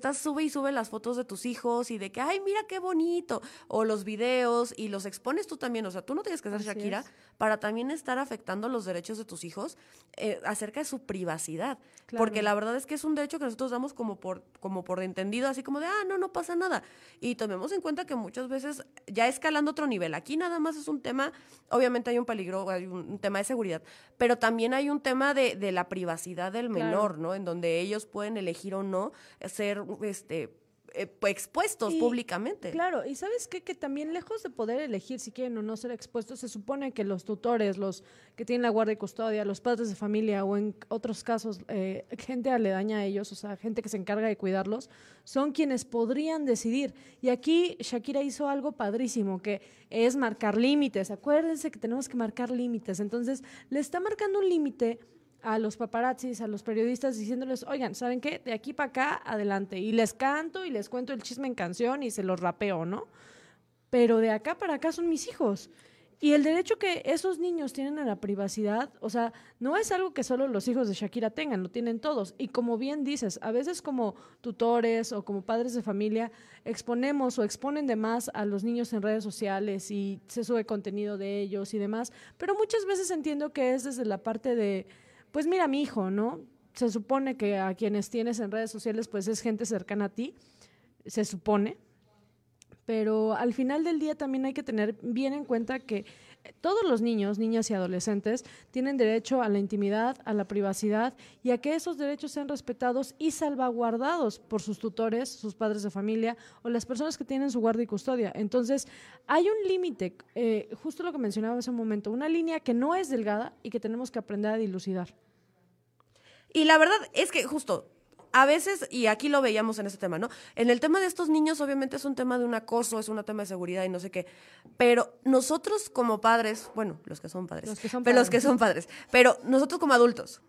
estás sube y sube las fotos de tus hijos y de que, ay, mira qué bonito, o los videos y los expones tú también, o sea, tú no tienes que ser Shakira para también estar afectando los derechos de tus hijos eh, acerca de su privacidad, porque la verdad es que es un derecho que nosotros damos como por, como por entendido, así como de, ah, no, no pasa nada, y tomemos en cuenta que muchas veces, ya escalando otro nivel, aquí nada más es un tema, obviamente hay un peligro, hay un, tema de seguridad, pero también hay un tema de, de la privacidad del menor, ¿no? En donde ellos pueden elegir o no ser este eh, expuestos públicamente. Claro, y sabes qué? que también lejos de poder elegir si quieren o no ser expuestos, se supone que los tutores, los que tienen la guardia y custodia, los padres de familia o en otros casos eh, gente aledaña a ellos, o sea, gente que se encarga de cuidarlos, son quienes podrían decidir. Y aquí Shakira hizo algo padrísimo, que es marcar límites. Acuérdense que tenemos que marcar límites. Entonces, le está marcando un límite a los paparazzis, a los periodistas, diciéndoles, oigan, ¿saben qué? De aquí para acá, adelante. Y les canto y les cuento el chisme en canción y se los rapeo, ¿no? Pero de acá para acá son mis hijos. Y el derecho que esos niños tienen a la privacidad, o sea, no es algo que solo los hijos de Shakira tengan, lo tienen todos. Y como bien dices, a veces como tutores o como padres de familia exponemos o exponen de más a los niños en redes sociales y se sube contenido de ellos y demás, pero muchas veces entiendo que es desde la parte de pues mira, mi hijo, ¿no? Se supone que a quienes tienes en redes sociales, pues es gente cercana a ti, se supone, pero al final del día también hay que tener bien en cuenta que todos los niños, niñas y adolescentes tienen derecho a la intimidad, a la privacidad y a que esos derechos sean respetados y salvaguardados por sus tutores, sus padres de familia o las personas que tienen su guardia y custodia. Entonces, hay un límite, eh, justo lo que mencionaba hace un momento, una línea que no es delgada y que tenemos que aprender a dilucidar. Y la verdad es que justo a veces, y aquí lo veíamos en este tema, ¿no? En el tema de estos niños, obviamente es un tema de un acoso, es un tema de seguridad y no sé qué. Pero nosotros como padres, bueno, los que son padres, los que son pero los que son padres, pero nosotros como adultos,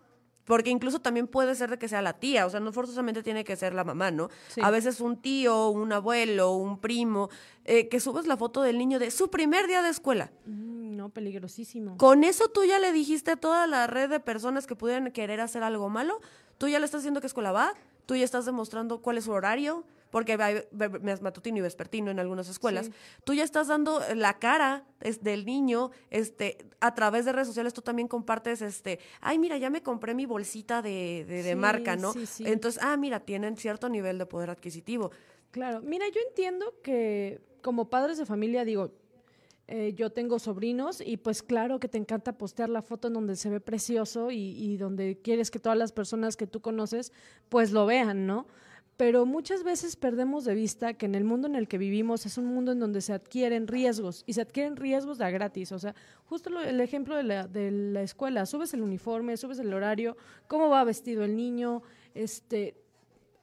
porque incluso también puede ser de que sea la tía, o sea, no forzosamente tiene que ser la mamá, ¿no? A veces un tío, un abuelo, un primo, eh, que subes la foto del niño de su primer día de escuela. Mm, no, peligrosísimo. Con eso tú ya le dijiste a toda la red de personas que pudieran querer hacer algo malo, tú ya le estás diciendo escuela va, tú ya estás demostrando cuál es su horario, porque hay matutino y vespertino en algunas escuelas. Tú ya estás dando la cara del niño, este, a través de redes sociales tú también compartes, este, ay, mira, ya me compré mi bolsita de, de, marca, ¿no? Entonces, ah, mira, tienen cierto nivel de poder adquisitivo. Claro, mira, yo entiendo que como padres de familia, digo, eh, yo tengo sobrinos y pues claro que te encanta postear la foto en donde se ve precioso y, donde quieres que todas las personas que tú conoces pues lo vean, ¿no? Pero muchas veces perdemos de vista que en el mundo en el que vivimos es un mundo en donde se adquieren riesgos y se adquieren riesgos de gratis. O sea, justo el ejemplo de la, de la escuela, subes el uniforme, subes el horario, cómo va vestido el niño, este,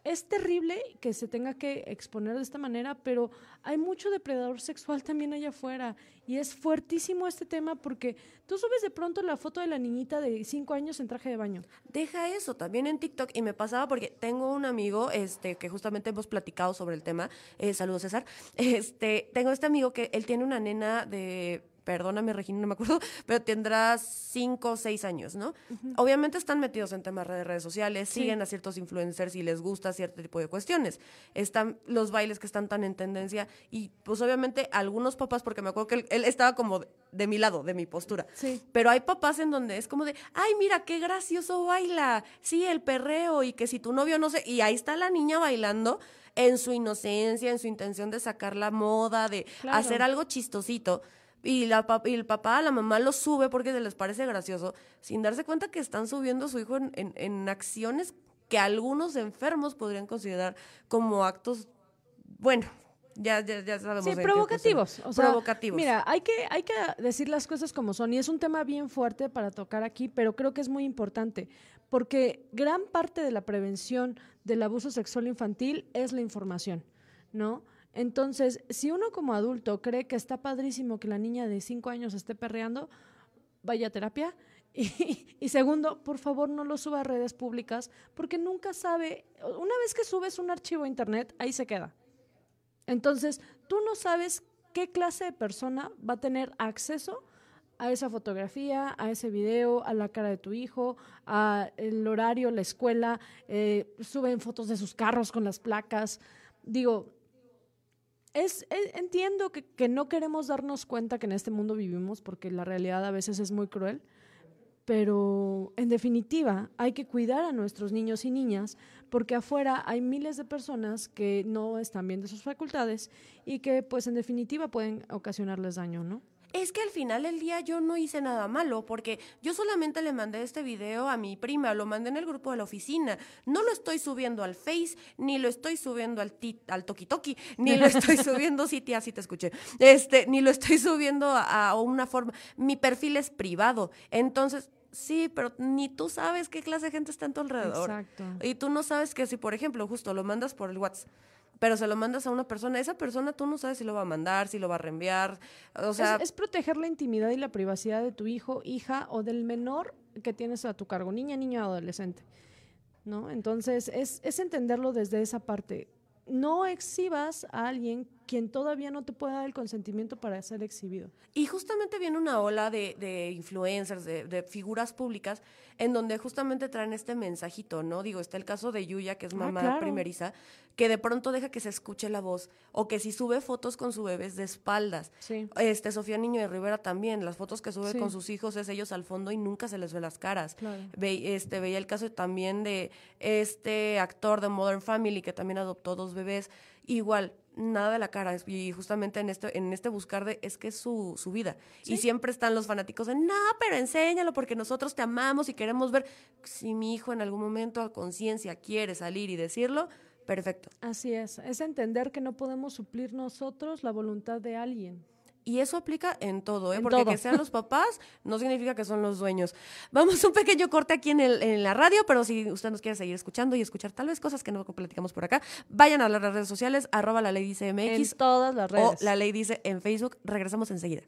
es terrible que se tenga que exponer de esta manera, pero hay mucho depredador sexual también allá afuera. Y es fuertísimo este tema porque tú subes de pronto la foto de la niñita de cinco años en traje de baño. Deja eso, también en TikTok. Y me pasaba porque tengo un amigo este, que justamente hemos platicado sobre el tema. Eh, saludos, César. Este, tengo este amigo que él tiene una nena de perdóname Regina, no me acuerdo, pero tendrá cinco o seis años, ¿no? Obviamente están metidos en temas de redes sociales, siguen a ciertos influencers y les gusta cierto tipo de cuestiones. Están los bailes que están tan en tendencia y pues obviamente algunos papás, porque me acuerdo que él, estaba como de, mi lado, de mi postura, sí. pero hay papás en donde es como de, ay, mira, qué gracioso baila, sí, el perreo y que si tu novio no sé, y ahí está la niña bailando en su inocencia, en su intención de sacar la moda, de hacer algo chistosito y, la, y el papá, la mamá lo sube porque se les parece gracioso, sin darse cuenta que están subiendo a su hijo en, en, acciones que algunos enfermos podrían considerar como actos, bueno, ya, ya, ya sabemos. Sí, provocativos. O sea, provocativos. Mira, hay que, hay que decir las cosas como son. Y es un tema bien fuerte para tocar aquí, pero creo que es muy importante. Porque gran parte de la prevención del abuso sexual infantil es la información, ¿no? Entonces, si uno como adulto cree que está padrísimo que la niña de cinco años esté perreando, vaya a terapia. Y, segundo, por favor no lo suba a redes públicas porque nunca sabe, una vez que subes un archivo a internet, ahí se queda. Entonces, tú no sabes qué clase de persona va a tener acceso a esa fotografía, a ese video, a la cara de tu hijo, a el horario, la escuela, eh, suben fotos de sus carros con las placas. Digo, es, es- entiendo que, que no queremos darnos cuenta que en este mundo vivimos porque la realidad a veces es muy cruel, pero en definitiva hay que cuidar a nuestros niños y niñas porque afuera hay miles de personas que no están bien de sus facultades y que pues en definitiva pueden ocasionarles daño, ¿no? Es que al final del día yo no hice nada malo, porque yo solamente le mandé este video a mi prima, lo mandé en el grupo de la oficina. No lo estoy subiendo al Face, ni lo estoy subiendo al, ti- al Toki Toki, ni lo estoy subiendo, sí, tía, sí te escuché, este, ni lo estoy subiendo a, a una forma. Mi perfil es privado. Entonces, sí, pero ni tú sabes qué clase de gente está en tu alrededor. Exacto. Y tú no sabes que si, por ejemplo, justo lo mandas por el WhatsApp, pero se lo mandas a una persona, esa persona tú no sabes si lo va a mandar, si lo va a reenviar. O sea, es, proteger la intimidad y la privacidad de tu hijo, hija o del menor que tienes a tu cargo, niña, niño, adolescente. ¿No? Entonces, es, es entenderlo desde esa parte. No exhibas a alguien quien todavía no te pueda dar el consentimiento para ser exhibido. Y justamente viene una ola de, de influencers, de, de figuras públicas, en donde justamente traen este mensajito, ¿no? Digo, está el caso de Yuya, que es Ah, mamá claro. primeriza, que de pronto deja que se escuche la voz, o que si sube fotos con su bebé es de espaldas. Sí. Este, Sofía Niño de Rivera también, las fotos que sube Sí. con sus hijos es ellos al fondo y nunca se les ve las caras. Claro. Ve- este, veía el caso también de este actor de Modern Family que también adoptó dos bebés. Igual, nada de la cara. Y justamente en este, en este buscar de, es que es su, su vida. Y siempre están los fanáticos de, no, pero enséñalo porque nosotros te amamos y queremos ver. Si mi hijo en algún momento a conciencia quiere salir y decirlo, perfecto. Así es. Es entender que no podemos suplir nosotros la voluntad de alguien. Y eso aplica en todo, ¿eh? En Porque todo. que sean los papás no significa que son los dueños. Vamos un pequeño corte aquí en, el, en la radio, pero si usted nos quiere seguir escuchando y escuchar tal vez cosas que no platicamos por acá, vayan a las redes sociales, arroba la ley dice En MX todas las o redes. la ley dice en Facebook. Regresamos enseguida.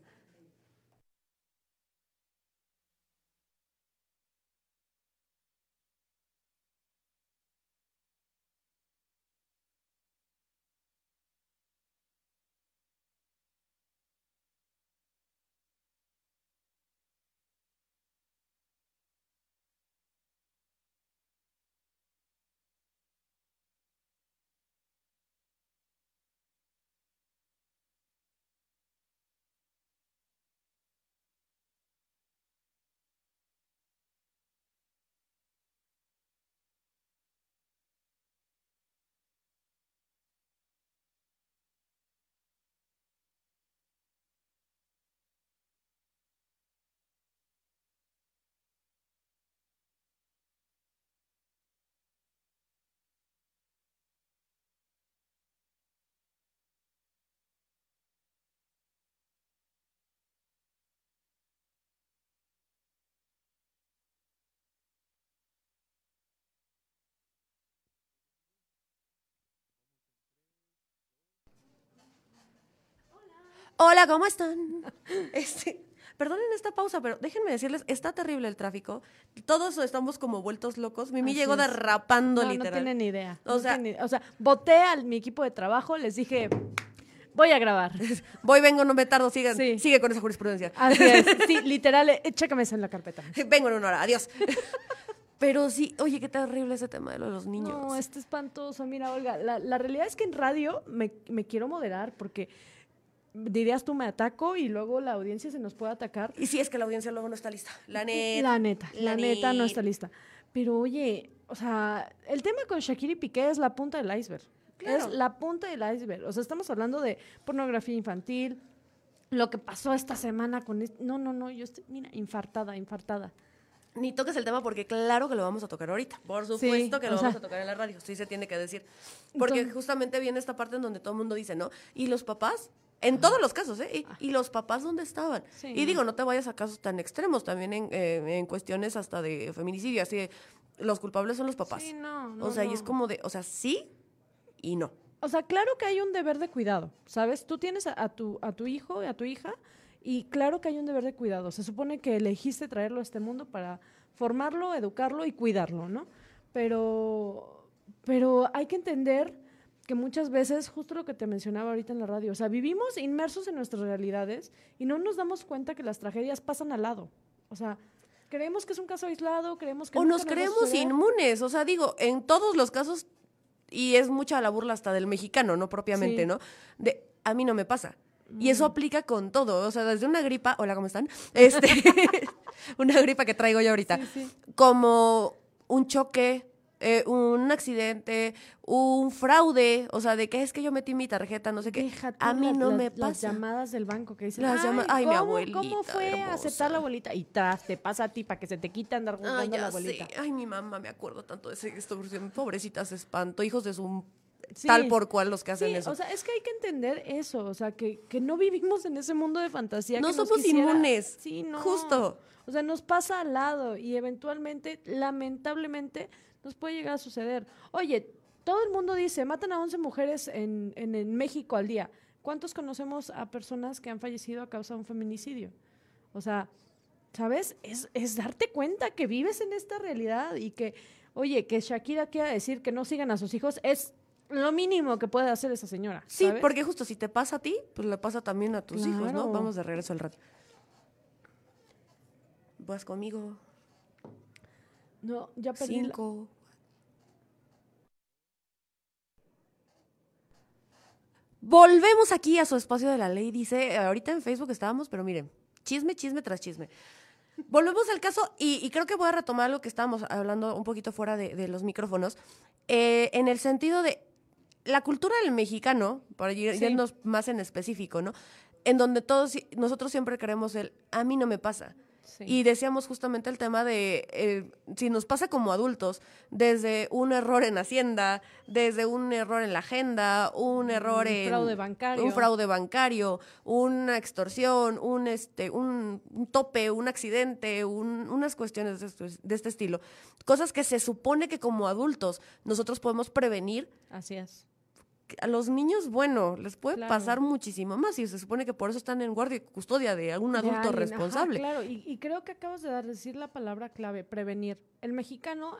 Hola, ¿cómo están? Este, perdonen esta pausa, pero déjenme decirles, está terrible el tráfico. Todos estamos como vueltos locos. Mimi Así llegó es. derrapando no, no literal. tienen ni idea. O no sea- tienen o sea, voté a mi equipo de trabajo, les dije, voy a grabar. Voy, vengo, no me tardo, sigan, Sí. sigue con esa jurisprudencia. Así es. Sí, literal, eh, chécame eso en la carpeta. Vengo en una hora, adiós. Pero sí, oye, qué terrible ese tema de lo de los niños. No, está espantoso. Mira, Olga, la, la realidad es que en radio me, me quiero moderar porque dirías tú me ataco y luego la audiencia se nos puede atacar. Y sí, es que la audiencia luego no está lista. La neta. La neta, la, la neta no neta. está lista. Pero oye, o sea, el tema con Shakira y Piqué es la punta del iceberg. Claro. Es la punta del iceberg. O sea, estamos hablando de pornografía infantil, lo que pasó esta semana con... est- No, no, no, yo estoy, mira, infartada, infartada. Ni toques el tema porque claro que lo vamos a tocar ahorita. Por supuesto que o lo vamos sea- a tocar en la radio. Sí se tiene que decir. Porque Entonces- justamente viene esta parte en donde todo el mundo dice, ¿no? ¿Y los papás? En todos los casos, ¿eh? ¿Y, y los papás dónde estaban? Sí, y digo, no te vayas a casos tan extremos, también en, eh, en cuestiones hasta de feminicidio, así de, los culpables son los papás. Sí, no, no, o sea, y no. es como de, o sea, sí y no. O sea, claro que hay un deber de cuidado, ¿sabes? Tú tienes a, a tu, a tu hijo y a tu hija y claro que hay un deber de cuidado. Se supone que elegiste traerlo a este mundo para formarlo, educarlo y cuidarlo, ¿no? Pero, pero hay que entender que muchas veces, justo lo que te mencionaba ahorita en la radio, o sea, vivimos inmersos en nuestras realidades y no nos damos cuenta que las tragedias pasan al lado. O sea, creemos que es un caso aislado, creemos que... O nunca nos creemos inmunes, o sea, digo, en todos los casos, y es mucha la burla hasta del mexicano, ¿no? Propiamente, Sí. ¿no? De, a mí no me pasa. Y eso Mm. aplica con todo, o sea, desde una gripa, hola, ¿cómo están? Este, una gripa que traigo yo ahorita, Sí, sí. como un choque, eh, un accidente, un fraude, o sea, de que es que yo metí mi tarjeta, no sé qué. A mí las- no las- me Las pasa. llamadas del banco que dicen, Las ay, mi ¿cómo, abuelita, ¿cómo fue hermosa. aceptar la abuelita? Y tras, te pasa a ti para que se te quita andar Ay, jugando a la ya abuelita. sé. Ay, mi mamá, me acuerdo tanto de esto, pobrecita se espanto, hijos de su Sí. tal por cual los que hacen Sí, eso. o sea, es que hay que entender eso, o sea, que, que no vivimos en ese mundo de fantasía. No que nos somos quisiera- inmunes. Sí, no. Justo. O sea, nos pasa al lado y eventualmente, lamentablemente, nos puede llegar a suceder. Oye, todo el mundo dice, matan a 11 mujeres en, en, en México al día. ¿Cuántos conocemos a personas que han fallecido a causa de un feminicidio? O sea, ¿sabes? Es, es darte cuenta que vives en esta realidad y que, oye, que Shakira quiera decir que no sigan a sus hijos es lo mínimo que puede hacer esa señora. Sí, ¿sabes? porque justo si te pasa a ti, pues le pasa también a tus hijos, ¿no? Vamos de regreso al rato. Vas conmigo. No, ya perdí Cinco. Volvemos aquí a su espacio de la ley. Dice, ahorita en Facebook estábamos, pero miren, chisme, chisme tras chisme. Volvemos al caso y, y creo que voy a retomar algo que estábamos hablando un poquito fuera de, de los micrófonos, eh, en el sentido de la cultura del mexicano, para ir- Sí. irnos más en específico, ¿no? En donde todos, nosotros siempre queremos el, a mí no me pasa. Sí. Y decíamos justamente el tema de eh, si nos pasa como adultos, desde un error en Hacienda, desde un error en la agenda, un error Un en fraude bancario. un fraude bancario, una extorsión, un este, un, un tope, un accidente, un- unas cuestiones de este, de este estilo, cosas que se supone que como adultos nosotros podemos prevenir Así es. A los niños, bueno, les puede Claro. pasar muchísimo más y se supone que por eso están en guardia y custodia de algún adulto ajá, responsable. claro, y, y creo que acabas de decir la palabra clave, prevenir. El mexicano,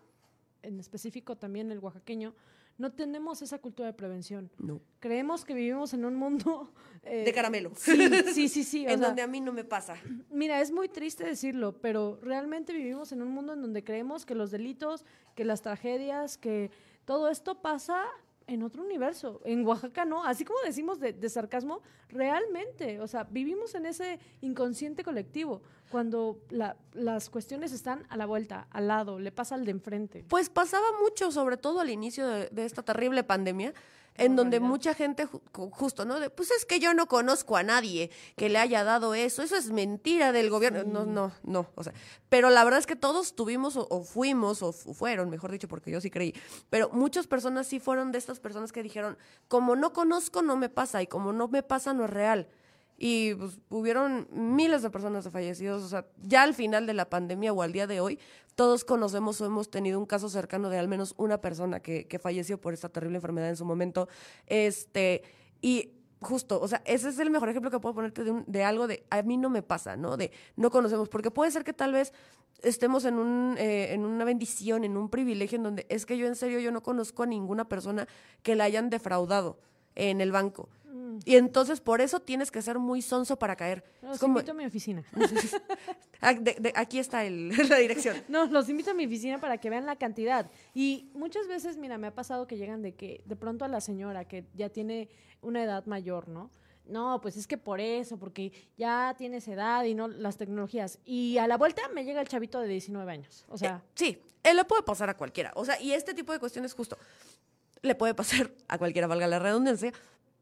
en específico también el oaxaqueño, no tenemos esa cultura de prevención. No. Creemos que vivimos en un mundo... eh, De caramelo. Sí, sí, sí. en sea, donde a mí no me pasa. Mira, es muy triste decirlo, pero realmente vivimos en un mundo en donde creemos que los delitos, que las tragedias, que todo esto pasa en otro universo. En Oaxaca no, así como decimos de, sarcasmo, realmente, o sea, vivimos en ese inconsciente colectivo, cuando la- las cuestiones están a la vuelta, al lado, le pasa al de enfrente. Pues pasaba mucho, sobre todo al inicio de esta terrible pandemia, en donde mucha gente, ju- ju- justo, ¿no? De, pues es que yo no conozco a nadie que le haya dado eso, eso es mentira del gobierno. No, no, no, o sea, pero la verdad es que todos tuvimos o, o fuimos o fu- fueron, mejor dicho, porque yo sí creí, pero muchas personas sí fueron de estas personas que dijeron, como no conozco, no me pasa, y como no me pasa, no es real. Y pues, hubieron miles de personas de fallecidos. O sea, ya al final de la pandemia o al día de hoy, todos conocemos o hemos tenido un caso cercano de al menos una persona que, que falleció por esta terrible enfermedad en su momento. Este, y justo, o sea, ese es el mejor ejemplo que puedo ponerte de, un- de algo de a mí no me pasa, ¿no? De no conocemos, porque puede ser que tal vez estemos en, un, eh, en una bendición, en un privilegio en donde es que yo en serio yo no conozco a ninguna persona que la hayan defraudado en el banco. Y entonces por eso tienes que ser muy sonso para caer. Los como, invito a mi oficina. Ah, de- de- aquí está el- la dirección. No, los invito a mi oficina para que vean la cantidad. Y muchas veces, mira, me ha pasado que llegan de que de pronto a la señora que ya tiene una edad mayor, ¿no? No, pues es que por eso, porque ya tienes edad y no las tecnologías. Y a la vuelta me llega el chavito de 19 años. O sea, Sí, él le puede pasar a cualquiera. O sea, y este tipo de cuestiones justo le puede pasar a cualquiera, valga la redundancia,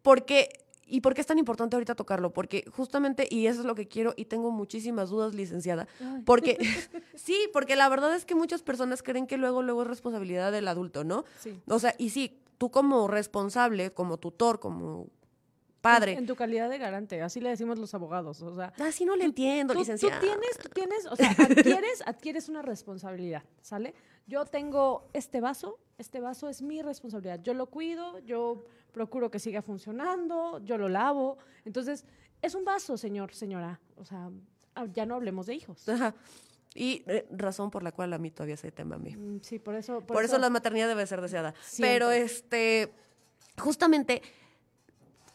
porque ¿y por qué es tan importante ahorita tocarlo? Porque justamente y eso es lo que quiero y tengo muchísimas dudas, licenciada, Ay. porque sí, porque la verdad es que muchas personas creen que luego luego es responsabilidad del adulto, ¿no? sí. O sea, y sí, tú como responsable, como tutor, como padre, En, en tu calidad de garante, así le decimos los abogados. O sea, así no le entiendo, tú, tú licenciada. tienes, tú tienes, o sea, adquieres, adquieres una responsabilidad, ¿sale? Yo tengo este vaso, este vaso es mi responsabilidad. Yo lo cuido, yo procuro que siga funcionando, yo lo lavo. Entonces, es un vaso, señor, señora. O sea, ah, ya no hablemos de hijos. Ajá. Y eh, razón por la cual a mí todavía se tema a mí. Mm, Sí, por eso. Por, eso, la maternidad debe ser deseada. Siempre. Pero este justamente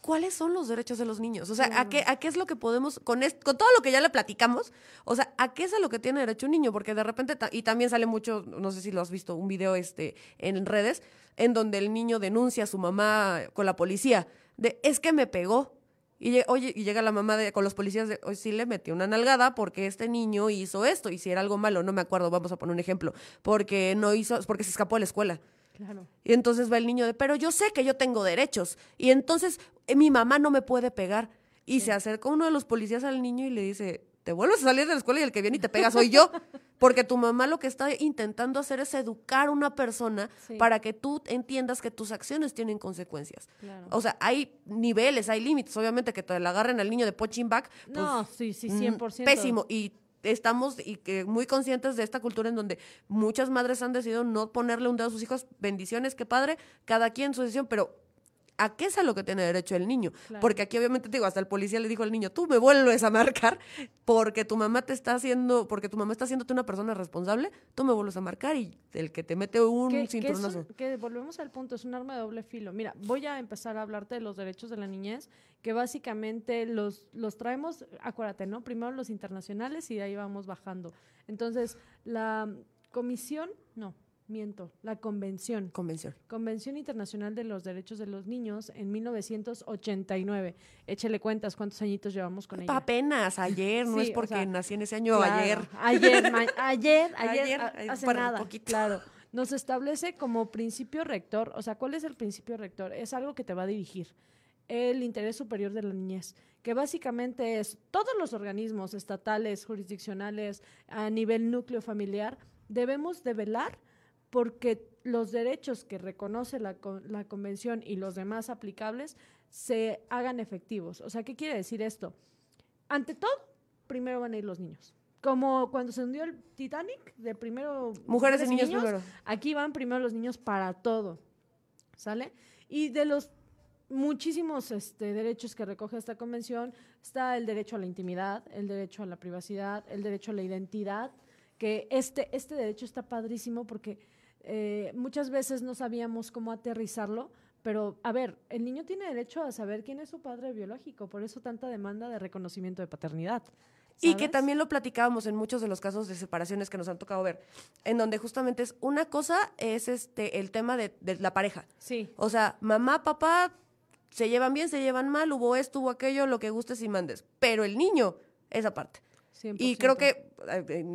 ¿cuáles son los derechos de los niños? O sea, ¿a qué, ¿a qué es lo que podemos, con, con todo lo que ya le platicamos, o sea, ¿a qué es a lo que tiene derecho un niño? Porque de repente, y también sale mucho, no sé si lo has visto, un video este, en redes, en donde el niño denuncia a su mamá con la policía, de, es que me pegó. Y, oye, y llega la mamá de, con los policías de, hoy sí le metió una nalgada porque este niño hizo esto, y si era algo malo, no me acuerdo, vamos a poner un ejemplo, porque no hizo, porque se escapó de la escuela. Y entonces va el niño de, pero yo sé que yo tengo derechos. Y entonces eh, mi mamá no me puede pegar. Y se acerca uno de los policías al niño y le dice, te vuelves a salir de la escuela y el que viene y te pega soy yo. Porque tu mamá lo que está intentando hacer es educar a una persona para que tú entiendas que tus acciones tienen consecuencias. O sea, hay niveles, hay límites. Obviamente que te la agarren al niño de punching back. Pues, no, sí, sí, 100%. Mm, pésimo. Y estamos y que muy conscientes de esta cultura en donde muchas madres han decidido no ponerle un dedo a sus hijos. Bendiciones, qué padre, cada quien su decisión, pero ¿a qué es a lo que tiene derecho el niño? Porque aquí obviamente te digo, hasta el policía le dijo al niño, tú me vuelves a marcar porque tu mamá te está haciendo, porque tu mamá está haciéndote una persona responsable, tú me vuelves a marcar y el que te mete un cinturonazo. Que, volvemos al punto, es un arma de doble filo. Mira, voy a empezar a hablarte de los derechos de la niñez, que básicamente los, los traemos, acuérdate, ¿no? Primero los internacionales y de ahí vamos bajando. Entonces, la comisión, no, miento, la Convención. Convención. Convención Internacional de los Derechos de los Niños en 1989. Échele cuentas cuántos añitos llevamos con ella. Apenas, ayer, no es porque nací en ese año, ayer. Ayer, ayer, ayer, hace nada, claro. Nos establece como principio rector, o sea, ¿cuál es el principio rector? Es algo que te va a dirigir el interés superior de la niñez, que básicamente es todos los organismos estatales, jurisdiccionales, a nivel núcleo familiar, debemos de velar porque los derechos que reconoce la, la convención y los demás aplicables se hagan efectivos. O sea, ¿qué quiere decir esto? Ante todo, primero van a ir los niños. Como cuando se hundió el Titanic, de primero... Mujeres, y niños, primero. Aquí van primero los niños para todo, ¿sale? Y de los muchísimos este, derechos que recoge esta convención está el derecho a la intimidad, el derecho a la privacidad, el derecho a la identidad, que este, este derecho está padrísimo porque eh, muchas veces no sabíamos cómo aterrizarlo, pero a ver, el niño tiene derecho a saber quién es su padre biológico, por eso tanta demanda de reconocimiento de paternidad. Y que también lo platicábamos en muchos de los casos de separaciones que nos han tocado ver, en donde justamente es una cosa es este el tema de, de la pareja. Sí. O sea, mamá, papá se llevan bien, se llevan mal, hubo esto, hubo aquello, lo que gustes y mandes. Pero el niño, esa parte. Y creo que,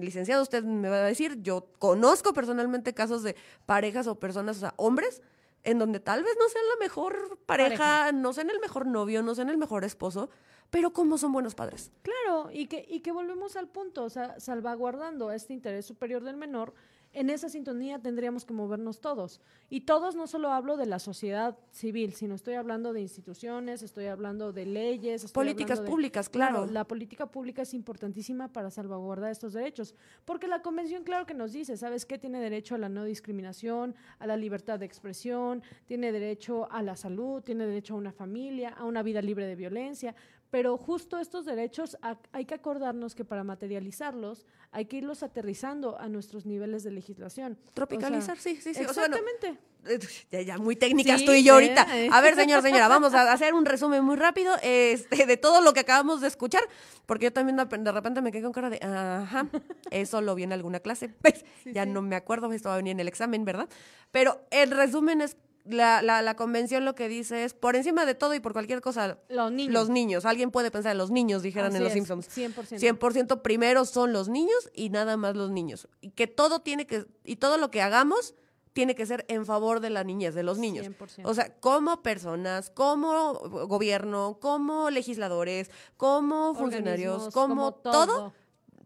licenciado, usted me va a decir, yo conozco personalmente casos de parejas o personas, o sea, hombres, en donde tal vez no sean la mejor pareja, no sean el mejor novio, no sean el mejor esposo, pero como son buenos padres. Claro, y que, y que volvemos al punto, o sea, salvaguardando este interés superior del menor, en esa sintonía tendríamos que movernos todos. Y todos no solo hablo de la sociedad civil, sino estoy hablando de instituciones, estoy hablando de leyes. Políticas públicas, claro. La política pública es importantísima para salvaguardar estos derechos, porque la convención, claro que nos dice, ¿sabes qué? Tiene derecho a la no discriminación, a la libertad de expresión, tiene derecho a la salud, tiene derecho a una familia, a una vida libre de violencia, pero justo estos derechos hay que acordarnos que para materializarlos hay que irlos aterrizando a nuestros niveles de legislación. Tropicalizar, sí, sí, sí. Exactamente. ya, ya, muy técnicas tú y yo ahorita. A ver, señor, señora, vamos a hacer un resumen muy rápido este, de todo lo que acabamos de escuchar, porque yo también de repente me quedé con cara de, ajá, eso lo vi en alguna clase. Pues, ya no me acuerdo, esto va a venir en el examen, ¿verdad? Pero el resumen es la, la, la, convención lo que dice es, por encima de todo y por cualquier cosa, los niños. Los niños. Alguien puede pensar en los niños, dijeran en Los Simpsons. 100%. 100% primero son los niños y nada más los niños. Y que todo tiene que, y todo lo que hagamos tiene que ser en favor de la niñez, de los niños. 100%. O sea, como personas, como gobierno, como legisladores, como funcionarios, como, todo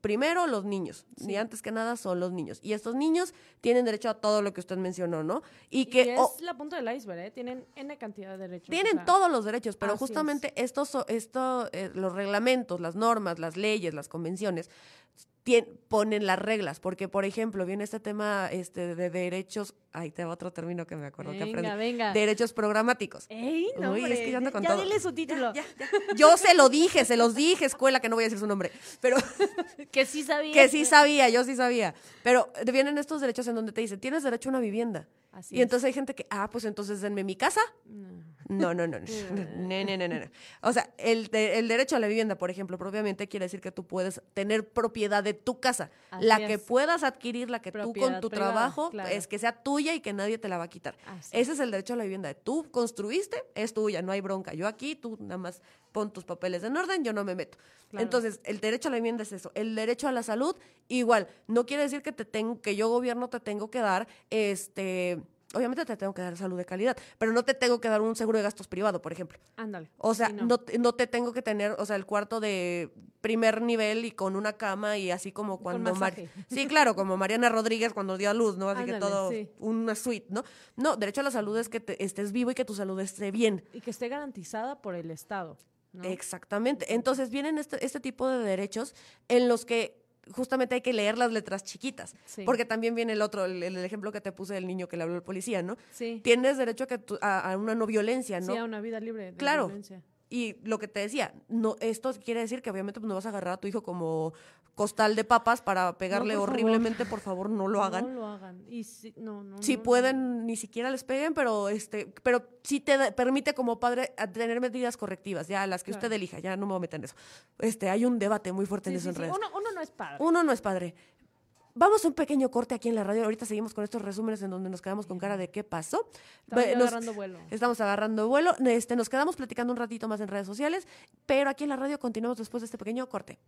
primero los niños, ni antes que nada son los niños. Y estos niños tienen derecho a todo lo que usted mencionó, ¿no? Y que... es la punta del iceberg, ¿eh? Tienen N cantidad de derechos. Tienen todos los derechos, pero justamente estos, esto, eh, los reglamentos, las normas, las leyes, las convenciones, ponen las reglas, porque por ejemplo, viene este tema este, de derechos, ahí te va otro término que me acuerdo que aprendí, venga. derechos programáticos. Ey, no, es que ya, ando con ya dile su título. Yo se lo dije, se los dije, escuela, que no voy a decir su nombre, pero... que sí sabía. Que sí sabía, yo sí sabía. Pero vienen estos derechos en donde te dicen, tienes derecho a una vivienda. Así y entonces hay gente que, ah, pues entonces denme mi casa. No. No, no, no, no, no, no, no. O sea, el, el derecho a la vivienda, por ejemplo, propiamente quiere decir que tú puedes tener propiedad de tu casa. Así la que es. puedas adquirir, la que tú con Propiedad tu privada, trabajo, claro. es que sea tuya y que nadie te la va a quitar. Así Ese es el derecho a la vivienda. Tú construiste, es tuya, no hay bronca. Yo aquí, tú nada más pon tus papeles en orden, yo no me meto. Claro. Entonces, el derecho a la vivienda es eso. El derecho a la salud, igual. No quiere decir que te tengo, que yo gobierno te tengo que dar, este, obviamente te tengo que dar salud de calidad, pero no te tengo que dar un seguro de gastos privado, por ejemplo. Ándale. O sea, no. te- no te tengo que tener, o sea, el cuarto de primer nivel y con una cama y así como cuando... Mar- sí, claro, como Mariana Rodríguez cuando dio a luz, ¿no? Así que todo, sí. una suite, ¿no? No, derecho a la salud es que te- estés vivo y que tu salud esté bien. Y que esté garantizada por el Estado. ¿No? Exactamente. Entonces vienen este, este tipo de derechos en los que justamente hay que leer las letras chiquitas. Sí. Porque también viene el otro, el, el ejemplo que te puse del niño que le habló el policía, ¿no? Sí. Tienes derecho a, que tu- a, a una no violencia, ¿no? Sí, a una vida libre de Claro. violencia. Y lo que te decía, no, esto quiere decir que obviamente pues, no vas a agarrar a tu hijo como costal de papas para pegarle por favor. horriblemente, por favor, no lo hagan. No lo hagan. Y si, no, no, Si no, pueden, ni siquiera les peguen, pero este, pero sí te da- permite como padre tener medidas correctivas, ya las que Claro. usted elija, ya no me voy a meter en eso. Este, hay un debate muy fuerte Sí, en eso sí, en sí. redes. Uno, uno no es padre. Uno no es padre. Vamos a un pequeño corte aquí en la radio. Ahorita seguimos con estos resúmenes en donde nos quedamos con cara de qué pasó. Estamos nos- agarrando vuelo. Estamos agarrando vuelo. Este, nos quedamos platicando un ratito más en redes sociales, pero aquí en la radio continuamos después de este pequeño corte.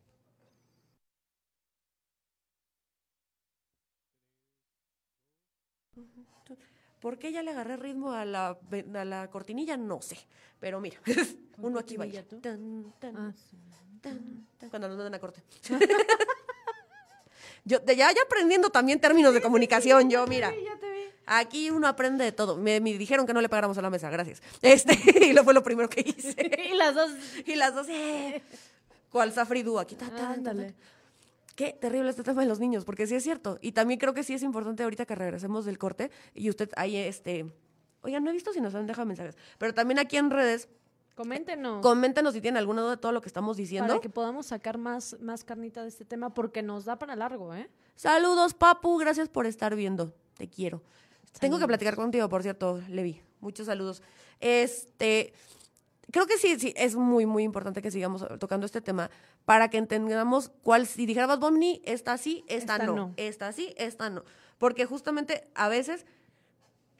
¿Por qué ya le agarré ritmo a la, a la cortinilla? No sé. Pero mira, uno aquí? Tan, tan, Ah, sí. tan, tan, cuando nos mandan a corte. yo de- ya, ya aprendiendo también términos de comunicación, yo, mira. Ya te vi. Aquí uno aprende de todo. Me, me dijeron que no le pagáramos a la mesa, gracias. Este, y lo fue lo primero que hice. y las dos. Y las dos, eh. ¿Cuál Safridu? Aquí ta, Qué terrible este tema de los niños, porque sí es cierto. Y también creo que sí es importante ahorita que regresemos del corte y usted ahí, este. Oigan, no he visto si nos han dejado mensajes, pero también aquí en redes, Coméntenos. coméntenos si tienen alguna duda de todo lo que estamos diciendo. Para que podamos sacar más, más carnita de este tema, porque nos da para largo, ¿eh? Saludos, Papu, gracias por estar viendo. Te quiero. Tengo que platicar contigo, por cierto, Levi. Muchos saludos. Este, creo que sí, sí, es muy, muy importante que sigamos tocando este tema para que entendamos cuál, si dijera Bad Bunny, esta sí, esta, Esta no, no. esta sí, esta no. Porque justamente a veces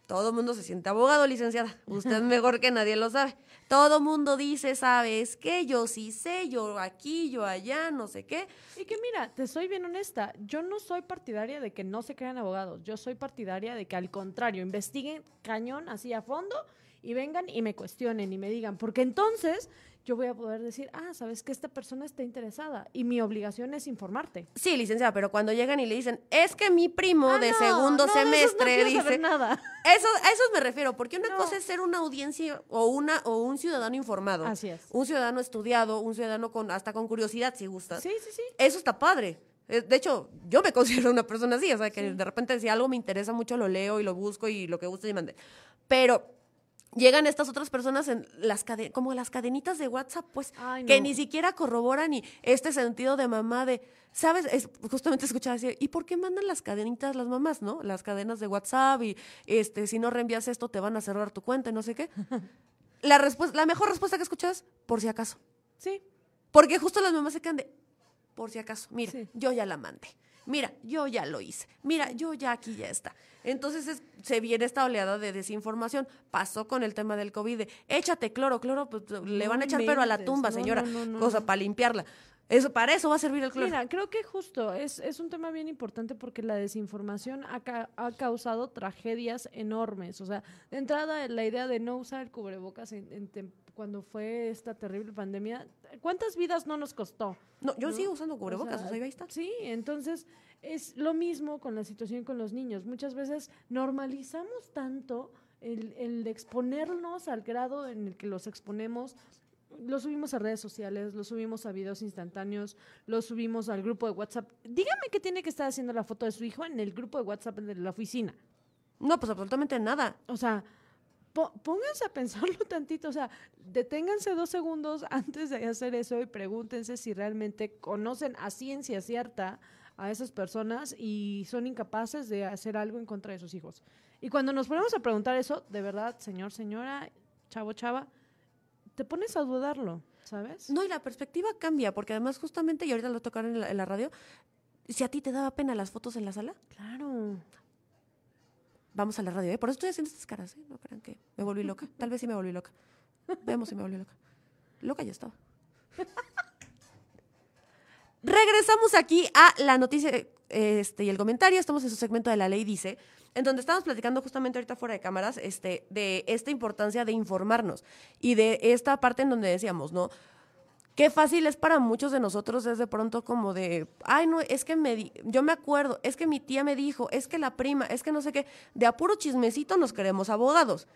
todo el mundo se siente abogado, licenciada. Usted mejor que nadie lo sabe. Todo el mundo dice, ¿sabes qué? Yo sí sé, yo aquí, yo allá, no sé qué. Y que mira, te soy bien honesta, yo no soy partidaria de que no se crean abogados, yo soy partidaria de que al contrario, investiguen cañón así a fondo y vengan y me cuestionen y me digan, porque entonces yo voy a poder decir, ah, sabes que esta persona está interesada y mi obligación es informarte. Sí, licenciada, pero cuando llegan y le dicen, es que mi primo Ah, de no, segundo no, no semestre quiero dice. saber nada. Eso, a eso me refiero, porque una No. cosa es ser una audiencia o una o un ciudadano informado. Así es. Un ciudadano estudiado, un ciudadano con hasta con curiosidad, si gustas. Sí, sí, sí. Eso está padre. Eh, De hecho, yo me considero una persona así, o sea, que de repente si algo me interesa mucho lo leo y lo busco y lo que guste y mande. Pero llegan estas otras personas en las cade- como las cadenitas de WhatsApp, pues, Ay, que ni siquiera corroboran y este sentido de mamá de, ¿sabes? Es, justamente escuchaba decir, ¿y por qué mandan las cadenitas las mamás, no? Las cadenas de WhatsApp y este, si no reenvías esto te van a cerrar tu cuenta y no sé qué. La, respuesta, la mejor respuesta que escuchas, por si acaso. Sí, Porque justo las mamás se quedan de, por si acaso, mira, Sí. yo ya la mandé. Mira, yo ya lo hice. Mira, yo ya aquí ya está. Entonces es- se viene esta oleada de desinformación. Pasó con el tema del COVID. de, échate cloro, cloro, pues, le No van a echar pero a la tumba, no, señora. no, cosa para limpiarla. Eso, para eso va a servir el cloro. Mira, creo que justo es, es un tema bien importante porque la desinformación ha, ca- ha causado tragedias enormes. O sea, de entrada, la idea de no usar el cubrebocas en- en cuando fue esta terrible pandemia, ¿cuántas vidas no nos costó? no, yo ¿no? sigo usando cubrebocas, o sea, ahí está. Sí, entonces es lo mismo con la situación con los niños. Muchas veces normalizamos tanto el, el exponernos al grado en el que los exponemos. Lo subimos a redes sociales, lo subimos a videos instantáneos, lo subimos al grupo de WhatsApp. Dígame qué tiene que estar haciendo la foto de su hijo en el grupo de WhatsApp de la oficina. No, pues absolutamente nada. O sea, pónganse a pensarlo tantito, o sea, deténganse dos segundos antes de hacer eso y pregúntense si realmente conocen a ciencia cierta a esas personas y son incapaces de hacer algo en contra de sus hijos. Y cuando nos ponemos a preguntar eso, de verdad, señor, señora, chavo, chava, te pones a dudarlo, ¿sabes? No, y la perspectiva cambia, porque además justamente, y ahorita lo tocaron en la, en la radio, si a ti te daba pena las fotos en la sala, Claro. Vamos a la radio, ¿eh? Por eso estoy haciendo estas caras, ¿eh? No crean que me volví loca. Tal vez sí me volví loca. Veamos si me volví loca. Loca ya estaba. Regresamos aquí a la noticia este, y el comentario. Estamos en su segmento de La Ley Dice, en donde estamos platicando justamente ahorita fuera de cámaras este, de esta importancia de informarnos y de esta parte en donde decíamos, ¿no? Qué fácil es para muchos de nosotros es de pronto como de, ay, no, es que me di- yo me acuerdo, es que mi tía me dijo, es que la prima, es que no sé qué, de a puro chismecito nos queremos abogados.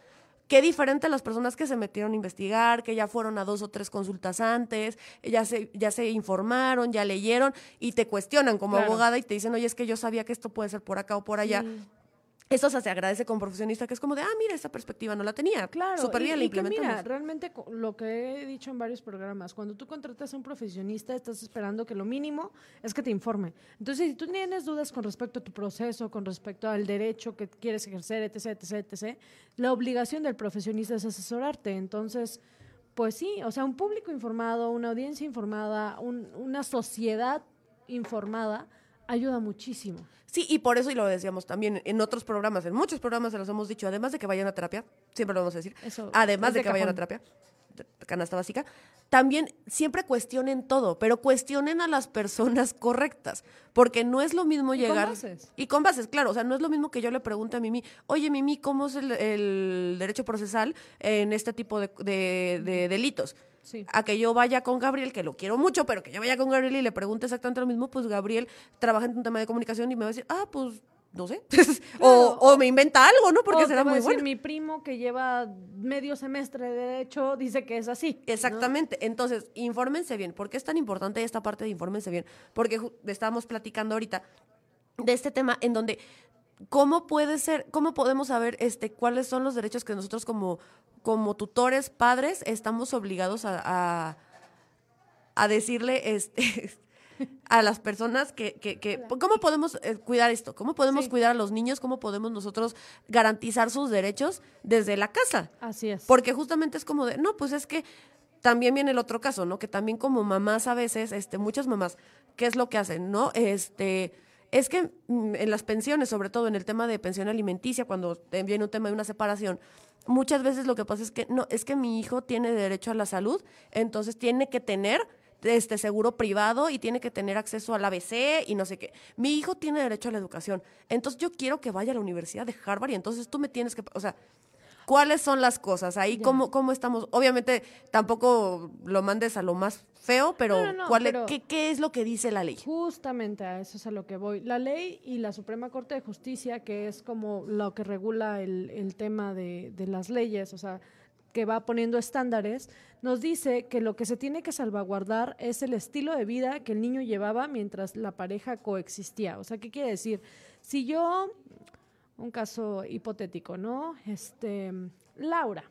Qué diferente a las personas que se metieron a investigar, que ya fueron a dos o tres consultas antes, ya se, ya se informaron, ya leyeron y te cuestionan como Claro. abogada y te dicen, oye, es que yo sabía que esto puede ser por acá o por allá. Sí. Eso o sea, se agradece como profesionista, que es como de, ah, mira, esa perspectiva no la tenía. Claro, Súper y- bien, y, la que implementamos. mira, realmente lo que he dicho en varios programas, cuando tú contratas a un profesionista, estás esperando que lo mínimo es que te informe. Entonces, si tú tienes dudas con respecto a tu proceso, con respecto al derecho que quieres ejercer, etc., etc., etc., la obligación del profesionista es asesorarte. Entonces, pues sí, o sea, un público informado, una audiencia informada, un- una sociedad informada ayuda muchísimo. Sí, y por eso, y lo decíamos también en otros programas, en muchos programas se los hemos dicho, además de que vayan a terapia, siempre lo vamos a decir, Eso además de de que vayan a terapia, canasta básica, también siempre cuestionen todo, pero cuestionen a las personas correctas, porque no es lo mismo Y con llegar... bases. Y con bases, claro, o sea, no es lo mismo que yo le pregunte a Mimi, oye Mimi, ¿cómo es el, el derecho procesal en este tipo de, de- de delitos? Sí. a que yo vaya con Gabriel, que lo quiero mucho, pero que yo vaya con Gabriel y le pregunte exactamente lo mismo, pues Gabriel trabaja en un tema de comunicación y me va a decir, ah, pues no sé. o, o me inventa algo, ¿no? Porque O será muy decir, bueno. Mi primo que lleva medio semestre de derecho dice que es así. ¿no? Exactamente. Entonces, infórmense bien. ¿Por qué es tan importante esta parte de infórmense bien? Porque estábamos platicando ahorita de este tema en donde cómo puede ser, cómo podemos saber este cuáles son los derechos que nosotros como, como tutores, padres, estamos obligados a, a, a decirle este a las personas que, que, que cómo podemos eh, cuidar esto, cómo podemos Sí. cuidar a los niños, cómo podemos nosotros garantizar sus derechos desde la casa. Así es. Porque justamente es como de, no, pues es que también viene el otro caso, ¿no? Que también como mamás a veces, este, muchas mamás, ¿qué es lo que hacen, no? Este, es que mm, en las pensiones, sobre todo en el tema de pensión alimenticia, cuando viene un tema de una separación, muchas veces lo que pasa es que, no, es que mi hijo tiene derecho a la salud, entonces tiene que tener este seguro privado y tiene que tener acceso al ABC y no sé qué. Mi hijo tiene derecho a la educación. Entonces yo quiero que vaya a la Universidad de Harvard y entonces tú me tienes que, o sea, ¿cuáles son las cosas? Ahí Ya. cómo cómo estamos. Obviamente tampoco lo mandes a lo más feo, pero, No, no, no, ¿cuál es- pero- qué, qué es lo que dice la ley? Justamente a eso es a lo que voy. La ley y la Suprema Corte de Justicia, que es como lo que regula el, el tema de, de las leyes, o sea, que va poniendo estándares, nos dice que lo que se tiene que salvaguardar es el estilo de vida que el niño llevaba mientras la pareja coexistía. O sea, ¿qué quiere decir? Si yo, un caso hipotético, ¿no? Este, Laura.